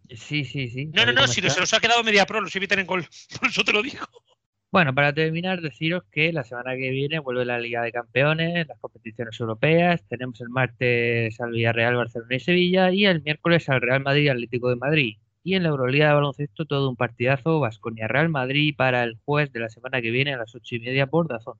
sí, sí, sí. No, no, no, si está. se los ha quedado media pro, los evitan en gol. [laughs] Por eso te lo digo. Bueno, para terminar, deciros que la semana que viene vuelve la Liga de Campeones, las competiciones europeas. Tenemos el martes al Villarreal, Barcelona y Sevilla y el miércoles al Real Madrid y Atlético de Madrid. Y en la Euroliga de baloncesto todo un partidazo, Vasconia Real Madrid para el jueves de la semana que viene a las ocho y media por Dazón.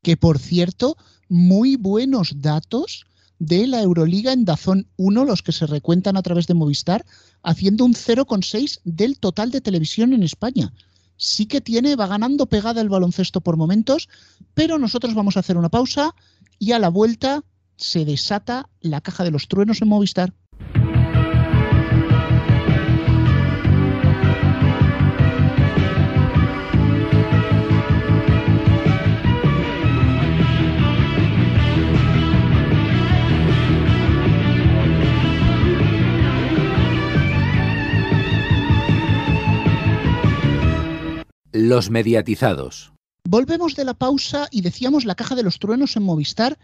Que por cierto, muy buenos datos de la Euroliga en Dazón 1, los que se recuentan a través de Movistar, haciendo un 0,6 del total de televisión en España. Sí que tiene, va ganando pegada el baloncesto por momentos, pero nosotros vamos a hacer una pausa y a la vuelta se desata la caja de los truenos en Movistar. Los mediatizados. Volvemos de la pausa y decíamos la caja de los truenos en Movistar,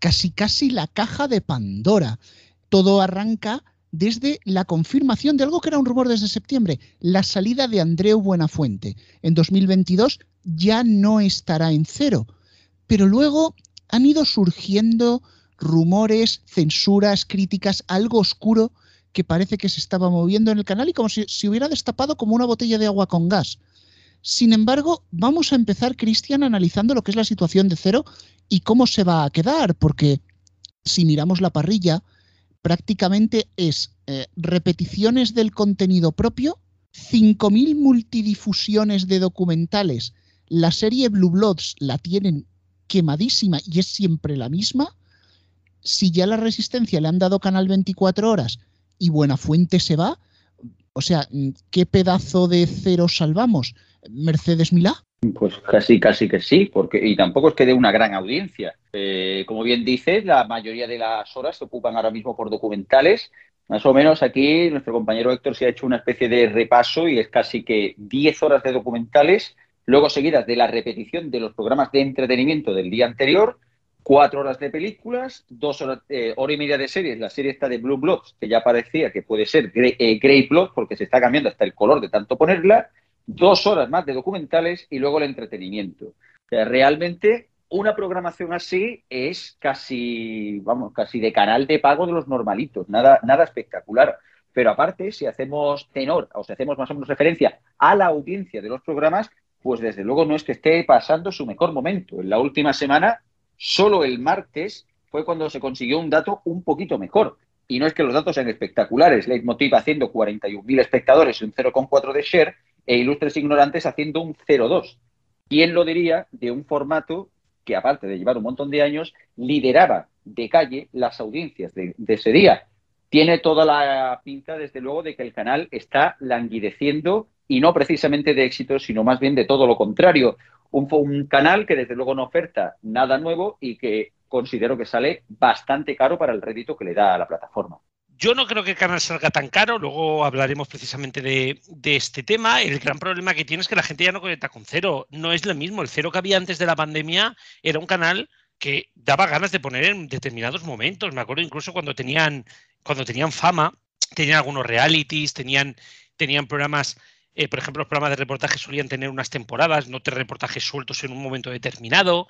casi casi la caja de Pandora. Todo arranca desde la confirmación de algo que era un rumor desde septiembre, la salida de Andreu Buenafuente. En 2022 ya no estará en cero, pero luego han ido surgiendo rumores, censuras, críticas, algo oscuro que parece que se estaba moviendo en el canal y como si se hubiera destapado como una botella de agua con gas. Sin embargo, vamos a empezar, Cristian, analizando lo que es la situación de cero y cómo se va a quedar, porque si miramos la parrilla, prácticamente es eh, repeticiones del contenido propio, 5.000 multidifusiones de documentales. La serie Blue Bloods la tienen quemadísima y es siempre la misma. Si ya la resistencia le han dado canal 24 horas y Buenafuente se va, o sea, ¿qué pedazo de cero salvamos? Mercedes Milá. Pues casi, casi que sí, porque y tampoco es que dé una gran audiencia. Eh, como bien dices, la mayoría de las horas se ocupan ahora mismo por documentales. Más o menos aquí nuestro compañero Héctor se ha hecho una especie de repaso y es casi que 10 horas de documentales, luego seguidas de la repetición de los programas de entretenimiento del día anterior, cuatro horas de películas, dos horas, eh, hora y media de series, la serie está de Blue Bloods, que ya parecía que puede ser Grey, eh, Grey porque se está cambiando hasta el color de tanto ponerla, dos horas más de documentales y luego el entretenimiento. O realmente una programación así es casi, vamos, casi de canal de pago de los normalitos, nada, nada espectacular. Pero aparte, si hacemos tenor o si hacemos más o menos referencia a la audiencia de los programas, pues desde luego no es que esté pasando su mejor momento. En la última semana, solo el martes fue cuando se consiguió un dato un poquito mejor. Y no es que los datos sean espectaculares. Leitmotiv haciendo 41.000 espectadores y un 0,4 de share, e Ilustres Ignorantes haciendo un 0,2. ¿Quién lo diría de un formato que, aparte de llevar un montón de años, lideraba de calle las audiencias de, ese día? Tiene toda la pinta, desde luego, de que el canal está languideciendo y no precisamente de éxito, sino más bien de todo lo contrario. Un, canal que desde luego no oferta nada nuevo y que considero que sale bastante caro para el rédito que le da a la plataforma. Yo no creo que el canal salga tan caro, luego hablaremos precisamente de, este tema. El gran problema que tiene es que la gente ya no conecta con cero. No es lo mismo. El cero que había antes de la pandemia era un canal que daba ganas de poner en determinados momentos. Me acuerdo incluso cuando tenían, cuando tenían fama, tenían algunos realities, tenían, tenían programas eh, por ejemplo, los programas de reportaje solían tener unas temporadas, no te reportajes sueltos en un momento determinado.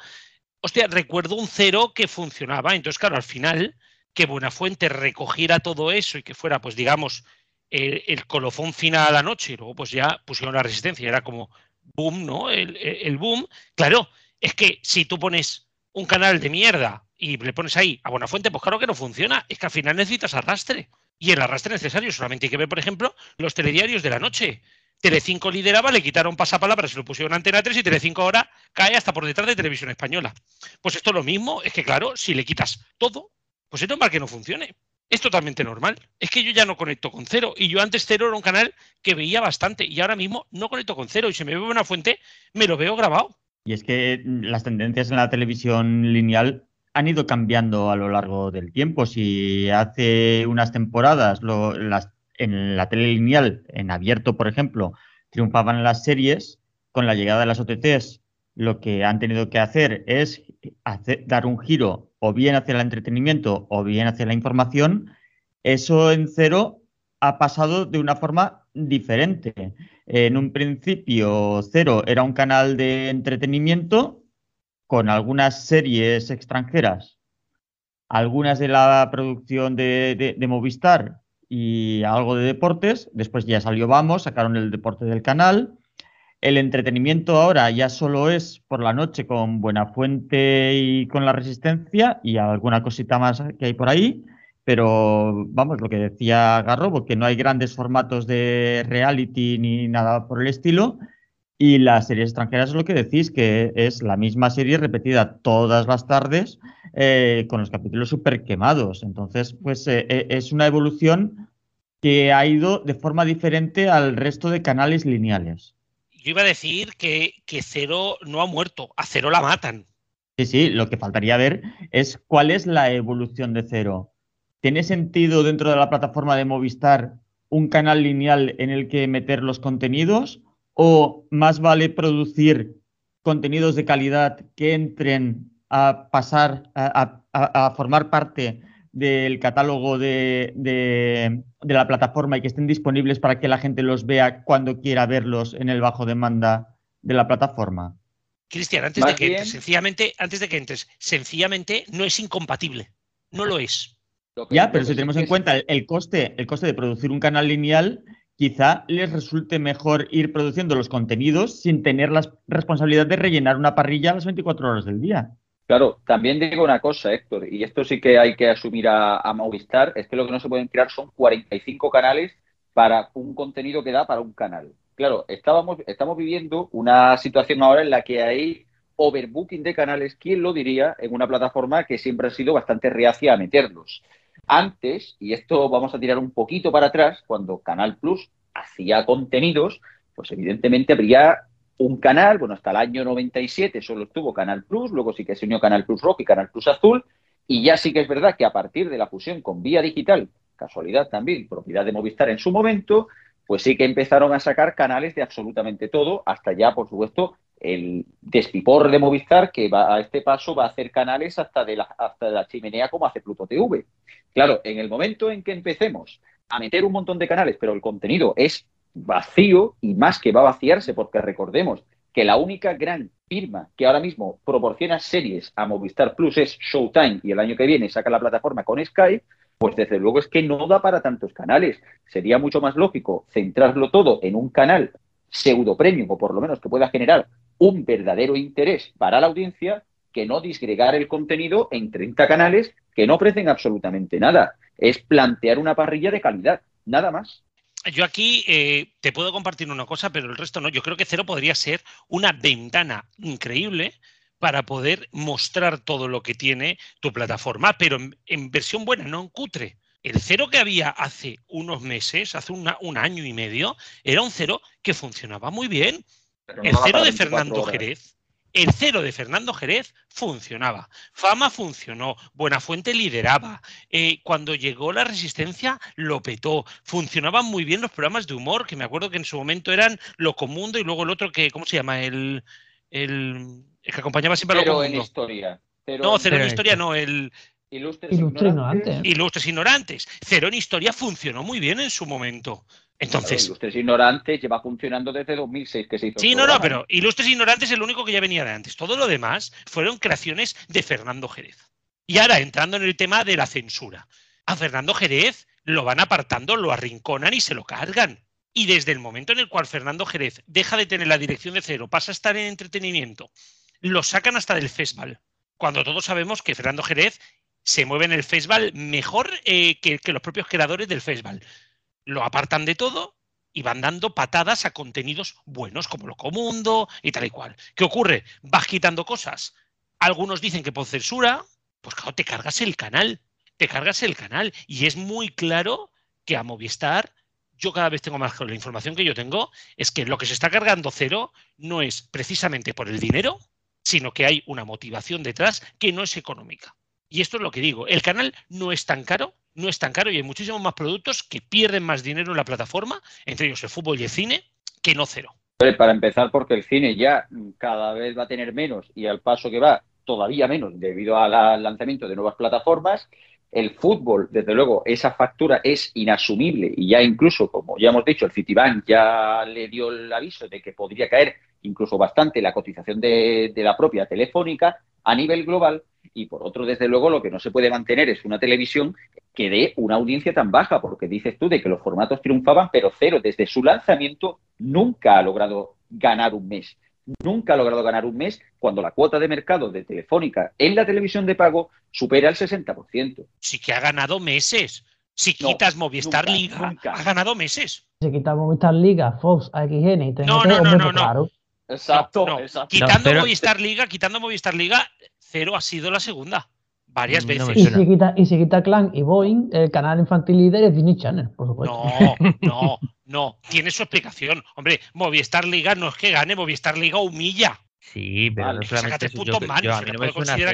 Hostia, recuerdo un cero que funcionaba. Entonces, claro, al final, que Buenafuente recogiera todo eso y que fuera, pues digamos, el, colofón final a la noche y luego pues ya pusieron la resistencia. Era como boom, ¿no? El, el boom. Claro, es que si tú pones un canal de mierda y le pones ahí a Buenafuente, pues claro que no funciona. Es que al final necesitas arrastre. Y el arrastre necesario solamente hay que ver, por ejemplo, los telediarios de la noche. Telecinco lideraba, le quitaron pasapalabra, se lo pusieron a Antena 3 y Telecinco ahora cae hasta por detrás de Televisión Española. Pues esto es lo mismo, es que claro, si le quitas todo, pues es normal que no funcione. Es totalmente normal. Es que yo ya no conecto con cero. Y yo antes cero era un canal que veía bastante. Y ahora mismo no conecto con cero. Y si me veo una fuente, me lo veo grabado. Y es que las tendencias en la televisión lineal han ido cambiando a lo largo del tiempo. Si hace unas temporadas las en la tele lineal, en abierto, por ejemplo, triunfaban las series, con la llegada de las OTTs, lo que han tenido que hacer es dar un giro o bien hacia el entretenimiento o bien hacia la información. Eso en cero ha pasado de una forma diferente. En un principio, Cero era un canal de entretenimiento con algunas series extranjeras, algunas de la producción de, de Movistar y algo de deportes. Después ya salió Vamos, sacaron el deporte del canal. El entretenimiento ahora ya solo es por la noche con Buena Fuente y con La Resistencia y alguna cosita más que hay por ahí. Pero vamos, lo que decía Garro, porque no hay grandes formatos de reality ni nada por el estilo. Y las series extranjeras es lo que decís, que es la misma serie repetida todas las tardes eh, con los capítulos súper quemados. Entonces, pues eh, eh, es una evolución que ha ido de forma diferente al resto de canales lineales. Yo iba a decir que, que Cero no ha muerto, a Cero la matan. Sí, sí, lo que faltaría ver es cuál es la evolución de Cero. ¿Tiene sentido dentro de la plataforma de Movistar un canal lineal en el que meter los contenidos? ¿O más vale producir contenidos de calidad que entren a pasar a, formar parte del catálogo de, la plataforma y que estén disponibles para que la gente los vea cuando quiera verlos en el bajo demanda de la plataforma. Cristian, antes de que entres, sencillamente, antes de que entres, sencillamente no es incompatible. No lo es. Ya, pero si tenemos en cuenta el, coste, el coste de producir un canal lineal, quizá les resulte mejor ir produciendo los contenidos sin tener la responsabilidad de rellenar una parrilla a las 24 horas del día. Claro, también digo una cosa, Héctor, y esto sí que hay que asumir a, Movistar, es que lo que no se pueden crear son 45 canales para un contenido que da para un canal. Claro, estábamos, estamos viviendo una situación ahora en la que hay overbooking de canales, ¿quién lo diría? En una plataforma que siempre ha sido bastante reacia a meterlos. Antes, y esto vamos a tirar un poquito para atrás, cuando Canal Plus hacía contenidos, pues evidentemente habría un canal, bueno, hasta el año 97 solo estuvo Canal Plus, luego sí que se unió Canal Plus Rock y Canal Plus Azul, y ya sí que es verdad que a partir de la fusión con Vía Digital, casualidad también, propiedad de Movistar en su momento, pues sí que empezaron a sacar canales de absolutamente todo, hasta ya, por supuesto, el despipor de Movistar, que va a este paso va a hacer canales hasta de la, hasta de la chimenea como hace Pluto TV. Claro, en el momento en que empecemos a meter un montón de canales, pero el contenido es vacío y más que va a vaciarse, porque recordemos que la única gran firma que ahora mismo proporciona series a Movistar Plus es Showtime y el año que viene saca la plataforma con Sky, pues desde luego es que no da para tantos canales. Sería mucho más lógico centrarlo todo en un canal pseudo premium o por lo menos que pueda generar un verdadero interés para la audiencia que no disgregar el contenido en 30 canales que no ofrecen absolutamente nada. Es plantear una parrilla de calidad, nada más. Yo aquí eh, te puedo compartir una cosa, pero el resto no. Yo creo que Cero podría ser una ventana increíble para poder mostrar todo lo que tiene tu plataforma, pero en, versión buena, no en cutre. El cero que había hace unos meses, hace un año y medio, era un cero que funcionaba muy bien. el cero de Fernando Jerez el cero de Fernando Jerez funcionaba. Fama funcionó. Buenafuente lideraba. Eh, cuando llegó la resistencia, lo petó. Funcionaban muy bien los programas de humor, que me acuerdo que en su momento eran Lo Comundo y luego el otro que, ¿cómo se llama? El, el, que acompañaba siempre a Lo Comundo. en historia. no, cero en historia no. El, Ilustres, ignorantes. Ilustres ignorantes. Cero en historia funcionó muy bien en su momento. Entonces. Ilustres Ignorantes lleva funcionando desde 2006 que se hizo. Sí, no, no, pero Ilustres Ignorantes es el único que ya venía de antes. Todo lo demás fueron creaciones de Fernando Jerez. Y ahora, entrando en el tema de la censura. A Fernando Jerez lo van apartando, lo arrinconan y se lo cargan. Y desde el momento en el cual Fernando Jerez deja de tener la dirección de cero, pasa a estar en entretenimiento, lo sacan hasta del festival. Cuando todos sabemos que Fernando Jerez se mueve en el festival mejor eh, que, que los propios creadores del festival lo apartan de todo y van dando patadas a contenidos buenos como lo comundo y tal y cual. ¿Qué ocurre? Vas quitando cosas. Algunos dicen que por censura, pues claro, te cargas el canal, te cargas el canal y es muy claro que a Movistar yo cada vez tengo más la información que yo tengo es que lo que se está cargando cero no es precisamente por el dinero, sino que hay una motivación detrás que no es económica. Y esto es lo que digo, el canal no es tan caro no es tan caro y hay muchísimos más productos que pierden más dinero en la plataforma, entre ellos el fútbol y el cine, que no cero. Para empezar, porque el cine ya cada vez va a tener menos y al paso que va todavía menos debido al lanzamiento de nuevas plataformas. El fútbol, desde luego, esa factura es inasumible y ya incluso, como ya hemos dicho, el Citibank ya le dio el aviso de que podría caer incluso bastante la cotización de, de la propia telefónica a nivel global y por otro, desde luego, lo que no se puede mantener es una televisión que dé una audiencia tan baja, porque dices tú de que los formatos triunfaban, pero cero, desde su lanzamiento nunca ha logrado ganar un mes. Nunca ha logrado ganar un mes cuando la cuota de mercado de Telefónica en la televisión de pago supera el 60%. Sí que ha ganado meses. Si quitas Movistar Liga, ha ganado meses. Si quitas Movistar Liga, Fox, AXN y no, no, no, no, no. Exacto, Quitando Movistar Liga, quitando Movistar Liga, cero ha sido la segunda. Varias veces. y, si quita, y si quita Clan y Boeing, el canal infantil líder es Disney Channel, por supuesto. No, [laughs] no, no. Tiene su explicación. Hombre, Movistar Liga no es que gane, Movistar Liga humilla. Sí, pero no solamente eso, yo, yo, a mí no me suena cero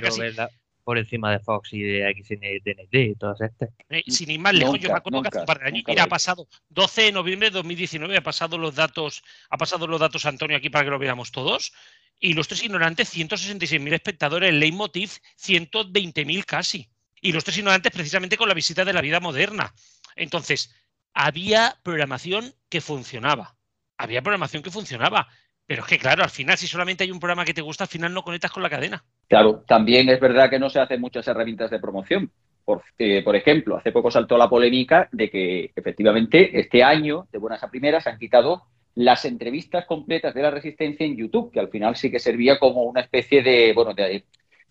por encima de Fox y de XN y TNT y todas estas. Eh, sin ir más lejos, yo me acuerdo que hace un par de años, mira, ha pasado 12 de noviembre de 2019, ha pasado los datos, ha pasado los datos Antonio aquí para que lo veamos todos. Y los tres ignorantes, 166.000 espectadores. Leitmotiv, 120.000 casi. Y los tres ignorantes precisamente con la visita de la vida moderna. Entonces, había programación que funcionaba. Había programación que funcionaba. Pero es que, claro, al final, si solamente hay un programa que te gusta, al final no conectas con la cadena. Claro, también es verdad que no se hacen muchas herramientas de promoción. Por, eh, por, ejemplo, hace poco saltó la polémica de que efectivamente este año, de buenas a primeras, han quitado las entrevistas completas de la resistencia en YouTube, que al final sí que servía como una especie de, bueno, de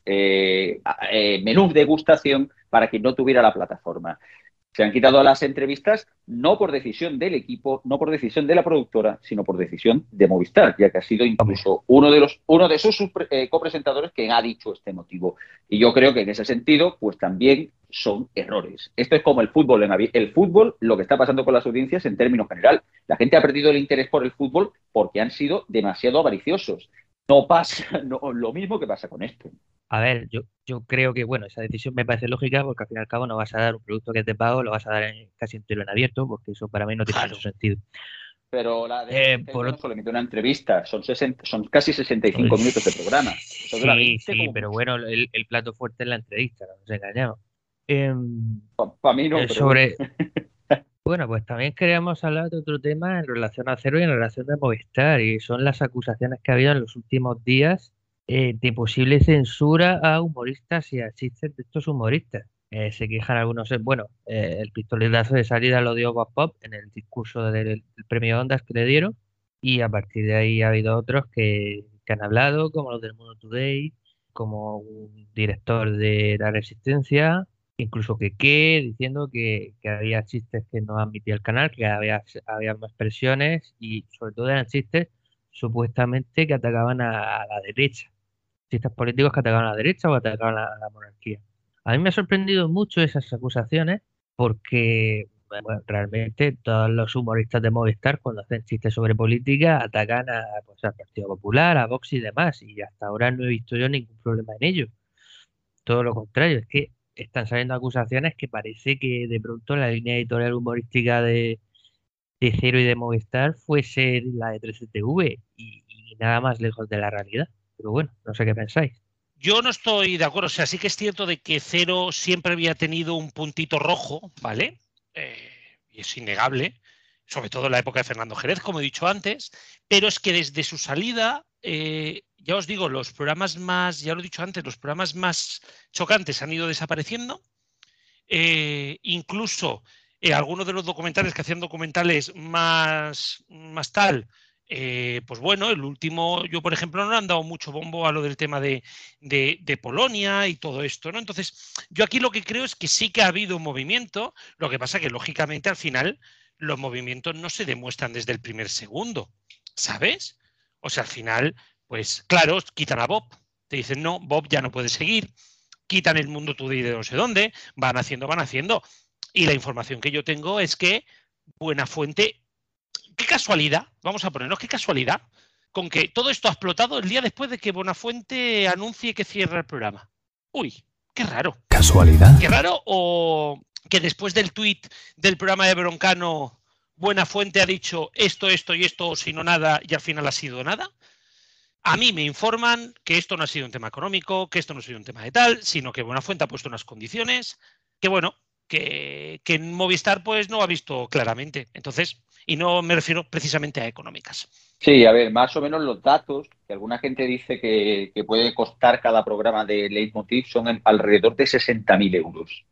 eh, eh, menú de degustación para quien no tuviera la plataforma. Se han quitado las entrevistas no por decisión del equipo, no por decisión de la productora, sino por decisión de Movistar, ya que ha sido incluso uno de los uno de sus eh, copresentadores quien ha dicho este motivo. Y yo creo que en ese sentido, pues también son errores. Esto es como el fútbol. En el fútbol, lo que está pasando con las audiencias en términos general. La gente ha perdido el interés por el fútbol porque han sido demasiado avariciosos. No pasa [laughs] lo mismo que pasa con esto. A ver, yo, yo creo que, bueno, esa decisión me parece lógica porque al fin y al cabo no vas a dar un producto que es de pago, lo vas a dar casi entero en abierto, porque eso para mí no tiene mucho sentido. Pero la de eh, por solamente una entrevista, son, son casi 65 pues minutos de programa. sí, sí, pero bueno, el, plato fuerte es la entrevista, no nos engañamos. Em, para mí no. Eh, sobre... [laughs] bueno, pues también queríamos hablar de otro tema en relación a Cero y en relación a Movistar, y son las acusaciones que ha habido en los últimos días eh, de posible censura a humoristas y a chistes de estos humoristas. Eh, se quejan algunos, bueno, el pistoletazo de salida lo dio Bob Pop en el discurso del, premio Ondas que le dieron, Y a partir de ahí ha habido otros que, han hablado, como los del Mundo Today, como un director de la Resistencia, incluso que qué, diciendo que, que, había chistes que no admitía el canal, que había, había más presiones y sobre todo eran chistes supuestamente que atacaban a la derecha, chistes políticos que atacaban a la derecha o atacaban a la monarquía. A mí me ha sorprendido mucho esas acusaciones porque realmente todos los humoristas de Movistar cuando hacen chistes sobre política atacan a, pues, al Partido Popular, a Vox y demás y hasta ahora no he visto yo ningún problema en ello. Todo lo contrario, es que están saliendo acusaciones que parece que de pronto la línea editorial humorística de, Cero y de Movistar fuese la de 13TV y, y nada más lejos de la realidad. Pero bueno, no sé qué pensáis. Yo no estoy de acuerdo. O sea, sí que es cierto de que Cero siempre había tenido un puntito rojo, ¿vale? Eh, y es innegable, sobre todo en la época de Fernando Jerez, como he dicho antes, pero es que desde su salida, eh, ya os digo, los programas más, ya lo he dicho antes, los programas más chocantes han ido desapareciendo. Eh, incluso algunos de los documentales que hacían documentales más, más tal, eh, pues bueno, el último, yo por ejemplo no han dado mucho bombo a lo del tema de, Polonia y todo esto, ¿no? Entonces, yo aquí lo que creo es que sí que ha habido un movimiento, lo que pasa que lógicamente al final los movimientos no se demuestran desde el primer segundo, ¿sabes? O sea, al final, pues claro, quitan a Bob, te dicen, no, Bob ya no puede seguir, quitan el mundo today de no sé dónde, van haciendo, van haciendo. Y la información que yo tengo es que Buena Fuente qué casualidad, vamos a ponernos, qué casualidad, con que todo esto ha explotado el día después de que Bonafuente anuncie que cierra el programa. Uy, qué raro. ¿Casualidad? Qué raro o que después del tuit del programa de Broncano, Buenafuente ha dicho esto, esto y esto, si no nada, y al final ha sido nada. A mí me informan que esto no ha sido un tema económico, que esto no ha sido un tema de tal, sino que Buenafuente ha puesto unas condiciones que, bueno, que, que en Movistar pues no ha visto claramente. Entonces, y no me refiero precisamente a económicas. Sí, a ver, más o menos los datos que alguna gente dice que, que puede costar cada programa de Leitmotiv son alrededor de 60.000 euros.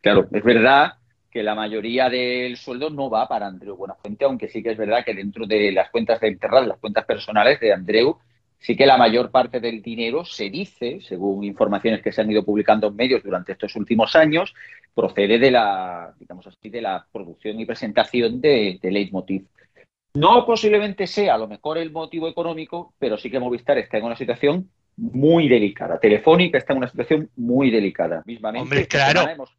Claro, es verdad que la mayoría del sueldo no va para Andreu Buenafuente, aunque sí que es verdad que dentro de las cuentas de Internet, las cuentas personales de Andreu, sí que la mayor parte del dinero se dice, según informaciones que se han ido publicando en medios durante estos últimos años, procede de la, digamos así, de la producción y presentación de, de Leitmotiv. No posiblemente sea a lo mejor el motivo económico, pero sí que Movistar está en una situación muy delicada. Telefónica está en una situación muy delicada. Mismamente, Hombre, claro. Hemos...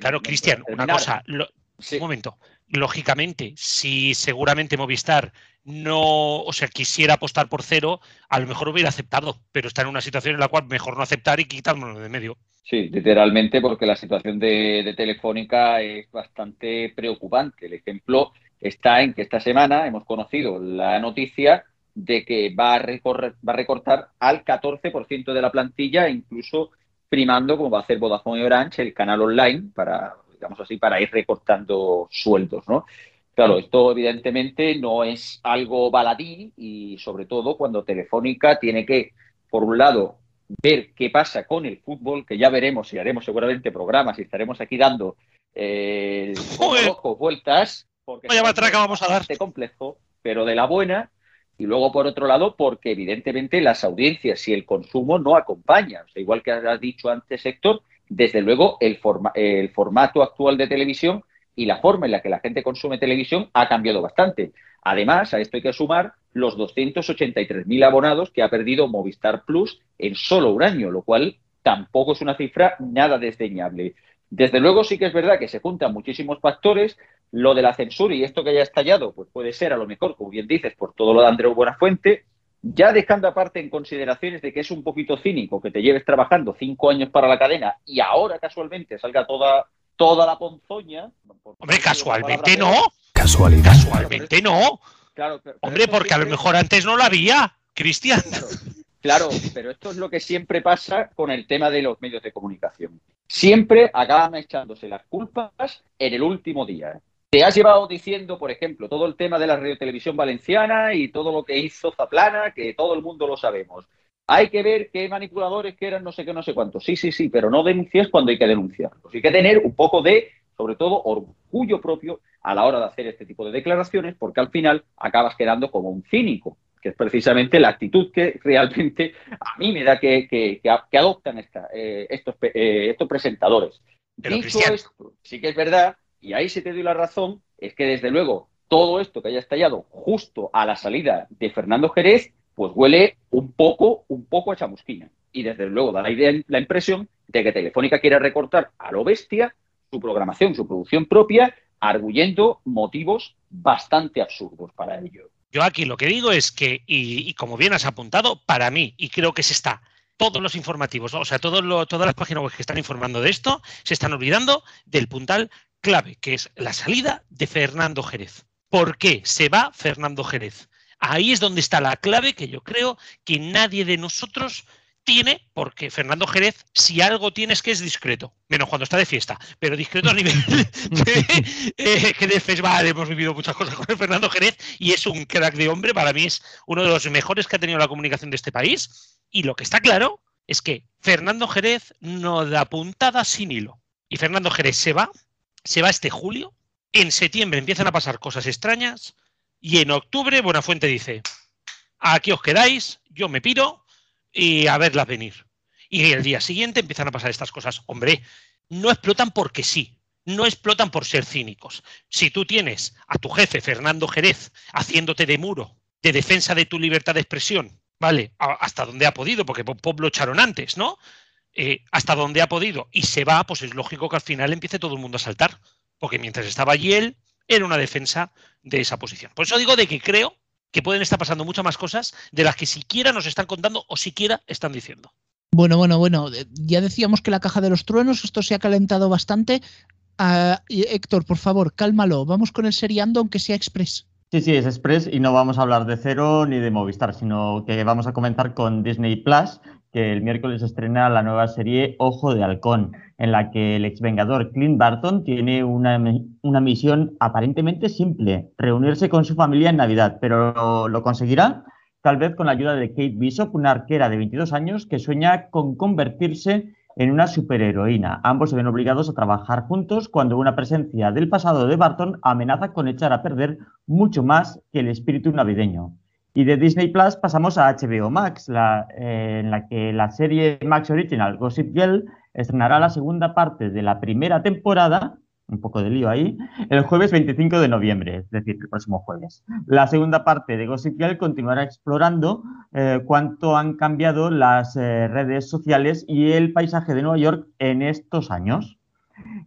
Claro, Cristian, una cosa. Lo... Sí. Un momento. Lógicamente, si seguramente Movistar no, o sea, quisiera apostar por cero, a lo mejor hubiera aceptado, pero está en una situación en la cual mejor no aceptar y quitármelo de medio. Sí, literalmente, porque la situación de, de, Telefónica es bastante preocupante. El ejemplo está en que esta semana hemos conocido la noticia de que va a, recorrer, va a recortar al 14% de la plantilla, incluso primando, como va a hacer Vodafone y Orange, el canal online para, digamos así, para ir recortando sueldos, ¿no? Claro, esto evidentemente no es algo baladí y sobre todo cuando Telefónica tiene que, por un lado, ver qué pasa con el fútbol, que ya veremos y haremos seguramente programas y estaremos aquí dando eh, ojo, vueltas, porque Vaya matraca vamos a dar. complejo, pero de la buena. Y luego, por otro lado, porque evidentemente las audiencias y el consumo no acompañan. O sea, igual que has dicho antes, Héctor, desde luego el, forma el formato actual de televisión y la forma en la que la gente consume televisión ha cambiado bastante. Además, a esto hay que sumar los 283.000 abonados que ha perdido Movistar Plus en solo un año, lo cual tampoco es una cifra nada desdeñable. Desde luego sí que es verdad que se juntan muchísimos factores. Lo de la censura y esto que haya estallado, pues puede ser a lo mejor, como bien dices, por todo lo de Andreu Buenafuente, ya dejando aparte en consideraciones de que es un poquito cínico que te lleves trabajando cinco años para la cadena y ahora casualmente salga toda, toda la ponzoña. Hombre, casualmente no. Casualidad. Casualmente no. Claro, pero, Hombre, porque a lo mejor antes no la había, Cristian. Claro, claro, pero esto es lo que siempre pasa con el tema de los medios de comunicación. Siempre acaban echándose las culpas en el último día. Te has llevado diciendo, por ejemplo, todo el tema de la radiotelevisión valenciana y todo lo que hizo Zaplana, que todo el mundo lo sabemos. Hay que ver qué manipuladores que eran no sé qué, no sé cuántos. Sí, sí, sí, pero no denuncies cuando hay que denunciarlos. Hay que tener un poco de sobre todo orgullo propio a la hora de hacer este tipo de declaraciones, porque al final acabas quedando como un cínico, que es precisamente la actitud que realmente a mí me da que, que, adoptan eh, estos, eh, estos presentadores. Dicho esto, sí que es verdad, y ahí se te doy la razón, es que desde luego todo esto que haya estallado justo a la salida de Fernando Jerez, pues huele un poco, un poco a chamusquina. Y desde luego da la impresión de que Telefónica quiere recortar a lo bestia su programación, su producción propia, arguyendo motivos bastante absurdos para ello. Yo aquí lo que digo es que, y, como bien has apuntado, para mí, y creo que se está, todos los informativos, o sea, todas las páginas web que están informando de esto, se están olvidando del puntal clave, que es la salida de Fernando Jerez. ¿Por qué se va Fernando Jerez? Ahí es donde está la clave que yo creo que nadie de nosotros tiene, porque Fernando Jerez, si algo tiene es que es discreto, menos cuando está de fiesta, pero discreto a nivel de, eh, que de festival hemos vivido muchas cosas con Fernando Jerez y es un crack de hombre, para mí es uno de los mejores que ha tenido la comunicación de este país. Y lo que está claro es que Fernando Jerez no da puntada sin hilo. Y Fernando Jerez se va, se va este julio, en septiembre empiezan a pasar cosas extrañas y en octubre Buenafuente dice, aquí os quedáis, yo me piro y a verlas venir. Y el día siguiente empiezan a pasar estas cosas. Hombre, no explotan porque sí, no explotan por ser cínicos. Si tú tienes a tu jefe, Fernando Jerez, haciéndote de muro, de defensa de tu libertad de expresión, ¿vale? Hasta donde ha podido, porque Pop lo echaron antes, ¿no? Eh, hasta donde ha podido y se va, pues es lógico que al final empiece todo el mundo a saltar, porque mientras estaba allí él, era una defensa de esa posición. Por eso digo de que creo que pueden estar pasando muchas más cosas de las que siquiera nos están contando o siquiera están diciendo. Bueno, bueno, bueno, eh, ya decíamos que la caja de los truenos, esto se ha calentado bastante. Ah, Héctor, por favor, cálmalo, vamos con el seriando aunque sea express. Sí, sí, es express y no vamos a hablar de Cero ni de Movistar, sino que vamos a comentar con Disney Plus, que el miércoles estrena la nueva serie Ojo de Halcón, en la que el exvengador Clint Barton tiene una, misión aparentemente simple, reunirse con su familia en Navidad, pero lo conseguirá tal vez con la ayuda de Kate Bishop, una arquera de 22 años que sueña con convertirse en una superheroína. Ambos se ven obligados a trabajar juntos cuando una presencia del pasado de Barton amenaza con echar a perder mucho más que el espíritu navideño. Y de Disney Plus pasamos a HBO Max, eh, en la que la serie Max Original Gossip Girl estrenará la segunda parte de la primera temporada, un poco de lío ahí, el jueves 25 de noviembre, es decir, el próximo jueves. La segunda parte de Gossip Girl continuará explorando eh, cuánto han cambiado las eh, redes sociales y el paisaje de Nueva York en estos años.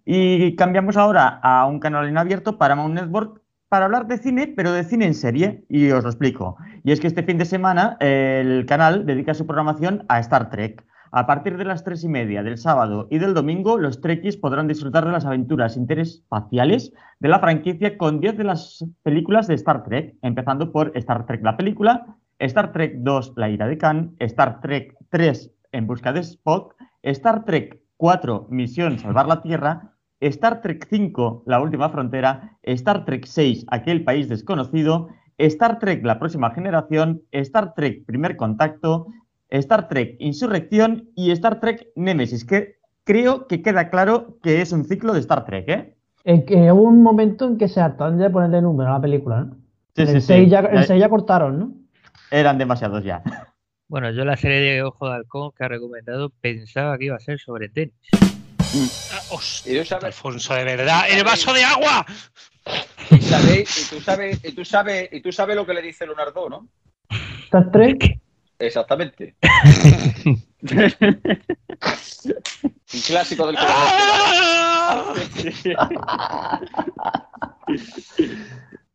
Y cambiamos ahora a un canal en abierto, Paramount Network, para hablar de cine, pero de cine en serie, y os lo explico. Y es que este fin de semana el canal dedica su programación a Star Trek. A partir de las tres y media del sábado y del domingo, los Trekkies podrán disfrutar de las aventuras interespaciales de la franquicia con 10 de las películas de Star Trek, empezando por Star Trek la película, Star Trek 2 La ira de Khan, Star Trek 3 En busca de Spock, Star Trek 4 Misión salvar la Tierra Star Trek V, La Última Frontera, Star Trek VI, Aquel País Desconocido, Star Trek La Próxima Generación, Star Trek Primer Contacto, Star Trek Insurrección y Star Trek Nemesis, que creo que queda claro que es un ciclo de Star Trek, ¿eh? En que hubo un momento en que se hartaron de ponerle número a la película, ¿no? Sí, sí, sí. Ya, el 6 ya cortaron, ¿no? Eran demasiados ya. [laughs] Bueno, yo la serie de Ojo de Halcón que ha recomendado pensaba que iba a ser sobre tenis. Ah, hostia, Alfonso, de verdad, el vaso de agua. Y, tú sabes, y tú sabes, y tú sabes lo que le dice Leonardo, ¿no? ¿Estás tres? Exactamente. [laughs] Un clásico del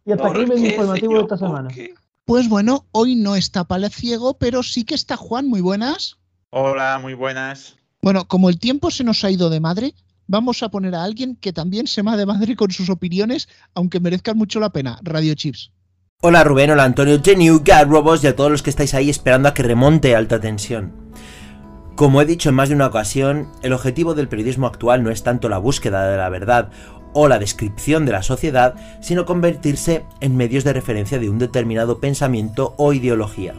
y hasta aquí el informativo de esta semana. Pues bueno, hoy no está Ciego, pero sí que está Juan. Muy buenas. Hola, muy buenas. Bueno, como el tiempo se nos ha ido de madre, vamos a poner a alguien que también se va de madre con sus opiniones, aunque merezcan mucho la pena. Radio Chips. Hola Rubén, hola Antonio, Geniu, Gad Robos y a todos los que estáis ahí esperando a que remonte alta tensión. Como he dicho en más de una ocasión, el objetivo del periodismo actual no es tanto la búsqueda de la verdad o la descripción de la sociedad, sino convertirse en medios de referencia de un determinado pensamiento o ideología.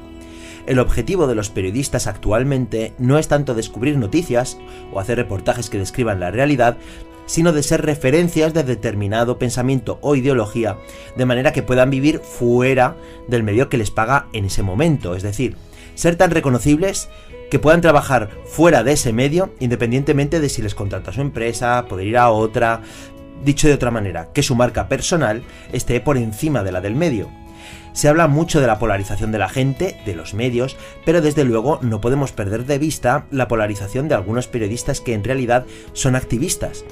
El objetivo de los periodistas actualmente no es tanto descubrir noticias o hacer reportajes que describan la realidad, sino de ser referencias de determinado pensamiento o ideología, de manera que puedan vivir fuera del medio que les paga en ese momento, es decir, ser tan reconocibles que puedan trabajar fuera de ese medio, independientemente de si les contrata su empresa, poder ir a otra, dicho de otra manera, que su marca personal esté por encima de la del medio. Se habla mucho de la polarización de la gente, de los medios, pero desde luego no podemos perder de vista la polarización de algunos periodistas que en realidad son activistas.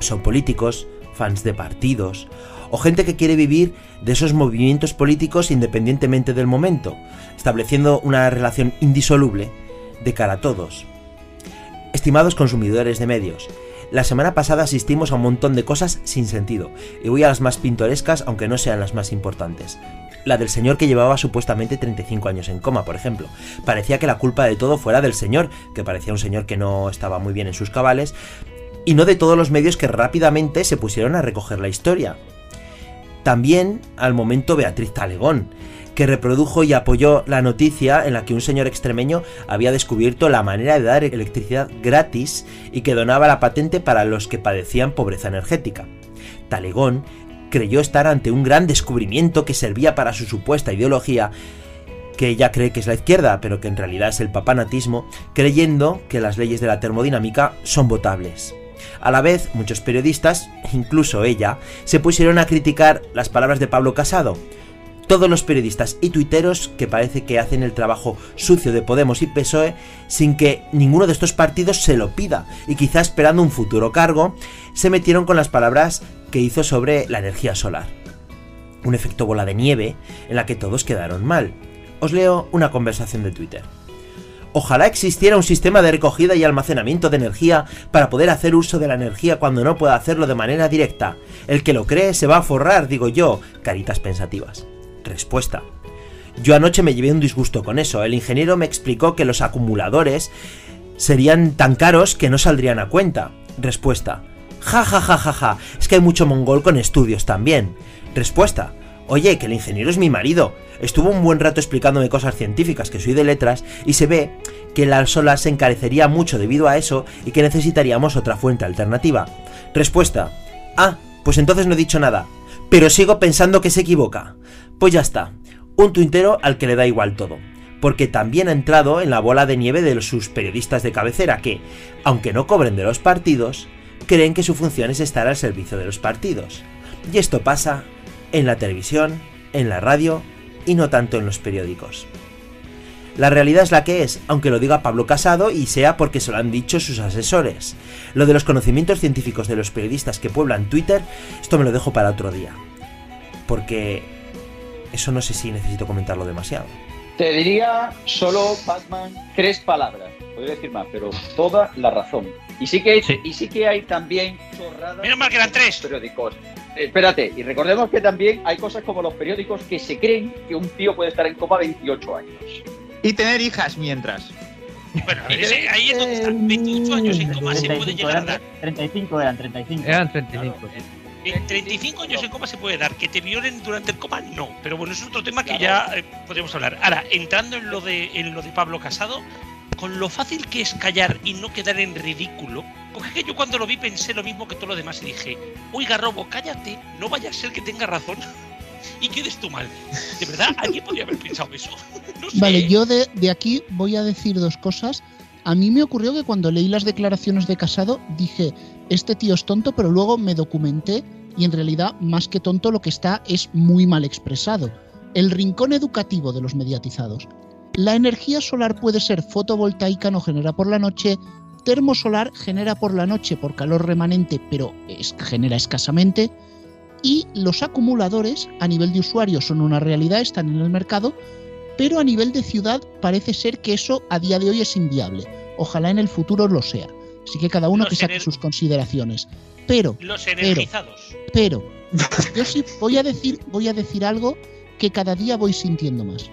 Son políticos, fans de partidos, o gente que quiere vivir de esos movimientos políticos independientemente del momento, estableciendo una relación indisoluble de cara a todos. Estimados consumidores de medios, la semana pasada asistimos a un montón de cosas sin sentido, y voy a las más pintorescas aunque no sean las más importantes. La del señor que llevaba supuestamente 35 años en coma, por ejemplo. Parecía que la culpa de todo fuera del señor, que parecía un señor que no estaba muy bien en sus cabales, y no de todos los medios que rápidamente se pusieron a recoger la historia. También al momento Beatriz Talegón, que reprodujo y apoyó la noticia en la que un señor extremeño había descubierto la manera de dar electricidad gratis y que donaba la patente para los que padecían pobreza energética. Talegón creyó estar ante un gran descubrimiento que servía para su supuesta ideología, que ella cree que es la izquierda, pero que en realidad es el papanatismo, creyendo que las leyes de la termodinámica son votables. A la vez, muchos periodistas, incluso ella, se pusieron a criticar las palabras de Pablo Casado. Todos los periodistas y tuiteros que parece que hacen el trabajo sucio de Podemos y PSOE sin que ninguno de estos partidos se lo pida y quizá esperando un futuro cargo, se metieron con las palabras que hizo sobre la energía solar. Un efecto bola de nieve en la que todos quedaron mal. Os leo una conversación de Twitter. Ojalá existiera un sistema de recogida y almacenamiento de energía para poder hacer uso de la energía cuando no pueda hacerlo de manera directa. El que lo cree se va a forrar, digo yo, caritas pensativas. Respuesta. Yo anoche me llevé un disgusto con eso. El ingeniero me explicó que los acumuladores serían tan caros que no saldrían a cuenta. Respuesta. Ja ja ja ja ja. Es que hay mucho mongol con estudios también. Respuesta. Oye, que el ingeniero es mi marido. Estuvo un buen rato explicándome cosas científicas, que soy de letras, y se ve que la solar se encarecería mucho debido a eso y que necesitaríamos otra fuente alternativa. Respuesta. Ah, pues entonces no he dicho nada. Pero sigo pensando que se equivoca. Pues ya está. Un tuintero al que le da igual todo. Porque también ha entrado en la bola de nieve de sus periodistas de cabecera que, aunque no cobren de los partidos, creen que su función es estar al servicio de los partidos. Y esto pasa en la televisión, en la radio y no tanto en los periódicos. La realidad es la que es, aunque lo diga Pablo Casado y sea porque se lo han dicho sus asesores. Lo de los conocimientos científicos de los periodistas que pueblan Twitter, esto me lo dejo para otro día. Porque eso no sé si necesito comentarlo demasiado. Te diría solo, Batman, tres palabras. Podría decir más, pero toda la razón. Y sí que hay, Sí. y sí que hay también chorradas. Menos mal que eran tres. Periódicos. Eh, Espérate, y recordemos que también hay cosas como los periódicos que se creen que un tío puede estar en coma 28 años. Y tener hijas mientras. Bueno, ese- ahí es donde está. 28 años en coma se puede 35 llegar a eran, dar. 35 eran 35. Eran 35. En 35 años en coma se puede dar. Que te violen durante el coma, no. Pero bueno, eso es otro tema que ya eh, podríamos hablar. Ahora, entrando en lo, de, en lo de Pablo Casado, con lo fácil que es callar y no quedar en ridículo, porque es que yo cuando lo vi pensé lo mismo que todo lo demás y dije, oiga, Robo, cállate, no vaya a ser que tenga razón [laughs] y quedes tú mal. De verdad, alguien podría haber pensado eso. [laughs] No sé. Vale, yo de, de aquí voy a decir dos cosas. A mí me ocurrió que cuando leí las declaraciones de Casado dije, este tío es tonto, pero luego me documenté y en realidad, más que tonto, lo que está es muy mal expresado. El rincón educativo de los mediatizados. La energía solar puede ser fotovoltaica, no genera por la noche, termosolar genera por la noche por calor remanente, pero es- genera escasamente, y los acumuladores a nivel de usuario son una realidad, están en el mercado, pero a nivel de ciudad parece ser que eso a día de hoy es inviable. Ojalá en el futuro lo sea. Así que cada uno Los que saque sus consideraciones. Pero, Los energizados. pero, yo sí voy a decir, voy a decir algo que cada día voy sintiendo más.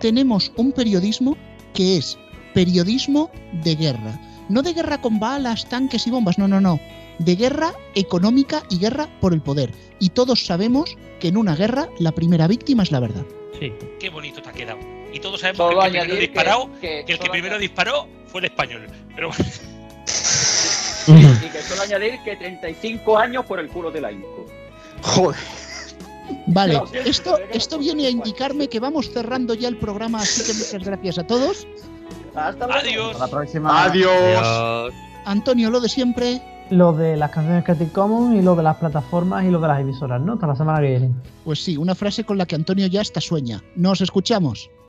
Tenemos un periodismo que es periodismo de guerra. No de guerra con balas, tanques y bombas, no, no, no. De guerra económica y guerra por el poder. Y todos sabemos que en una guerra la primera víctima es la verdad. Sí. Qué bonito te ha quedado. Y todos sabemos que el que primero añadir que, disparó, que que el que primero disparó fue el español. Pero bueno, Y, [laughs] Y que solo añadir que 35 años por el culo de la Inco. Joder. Vale, esto, esto viene a indicarme que vamos cerrando ya el programa, así que muchas gracias a todos. Hasta luego. Adiós. Hasta la próxima. Adiós. Adiós. Antonio, lo de siempre. Lo de las canciones Creative Commons y lo de las plataformas y lo de las emisoras, ¿no? Hasta la semana que viene. Pues sí, una frase con la que Antonio ya hasta sueña. Nos escuchamos.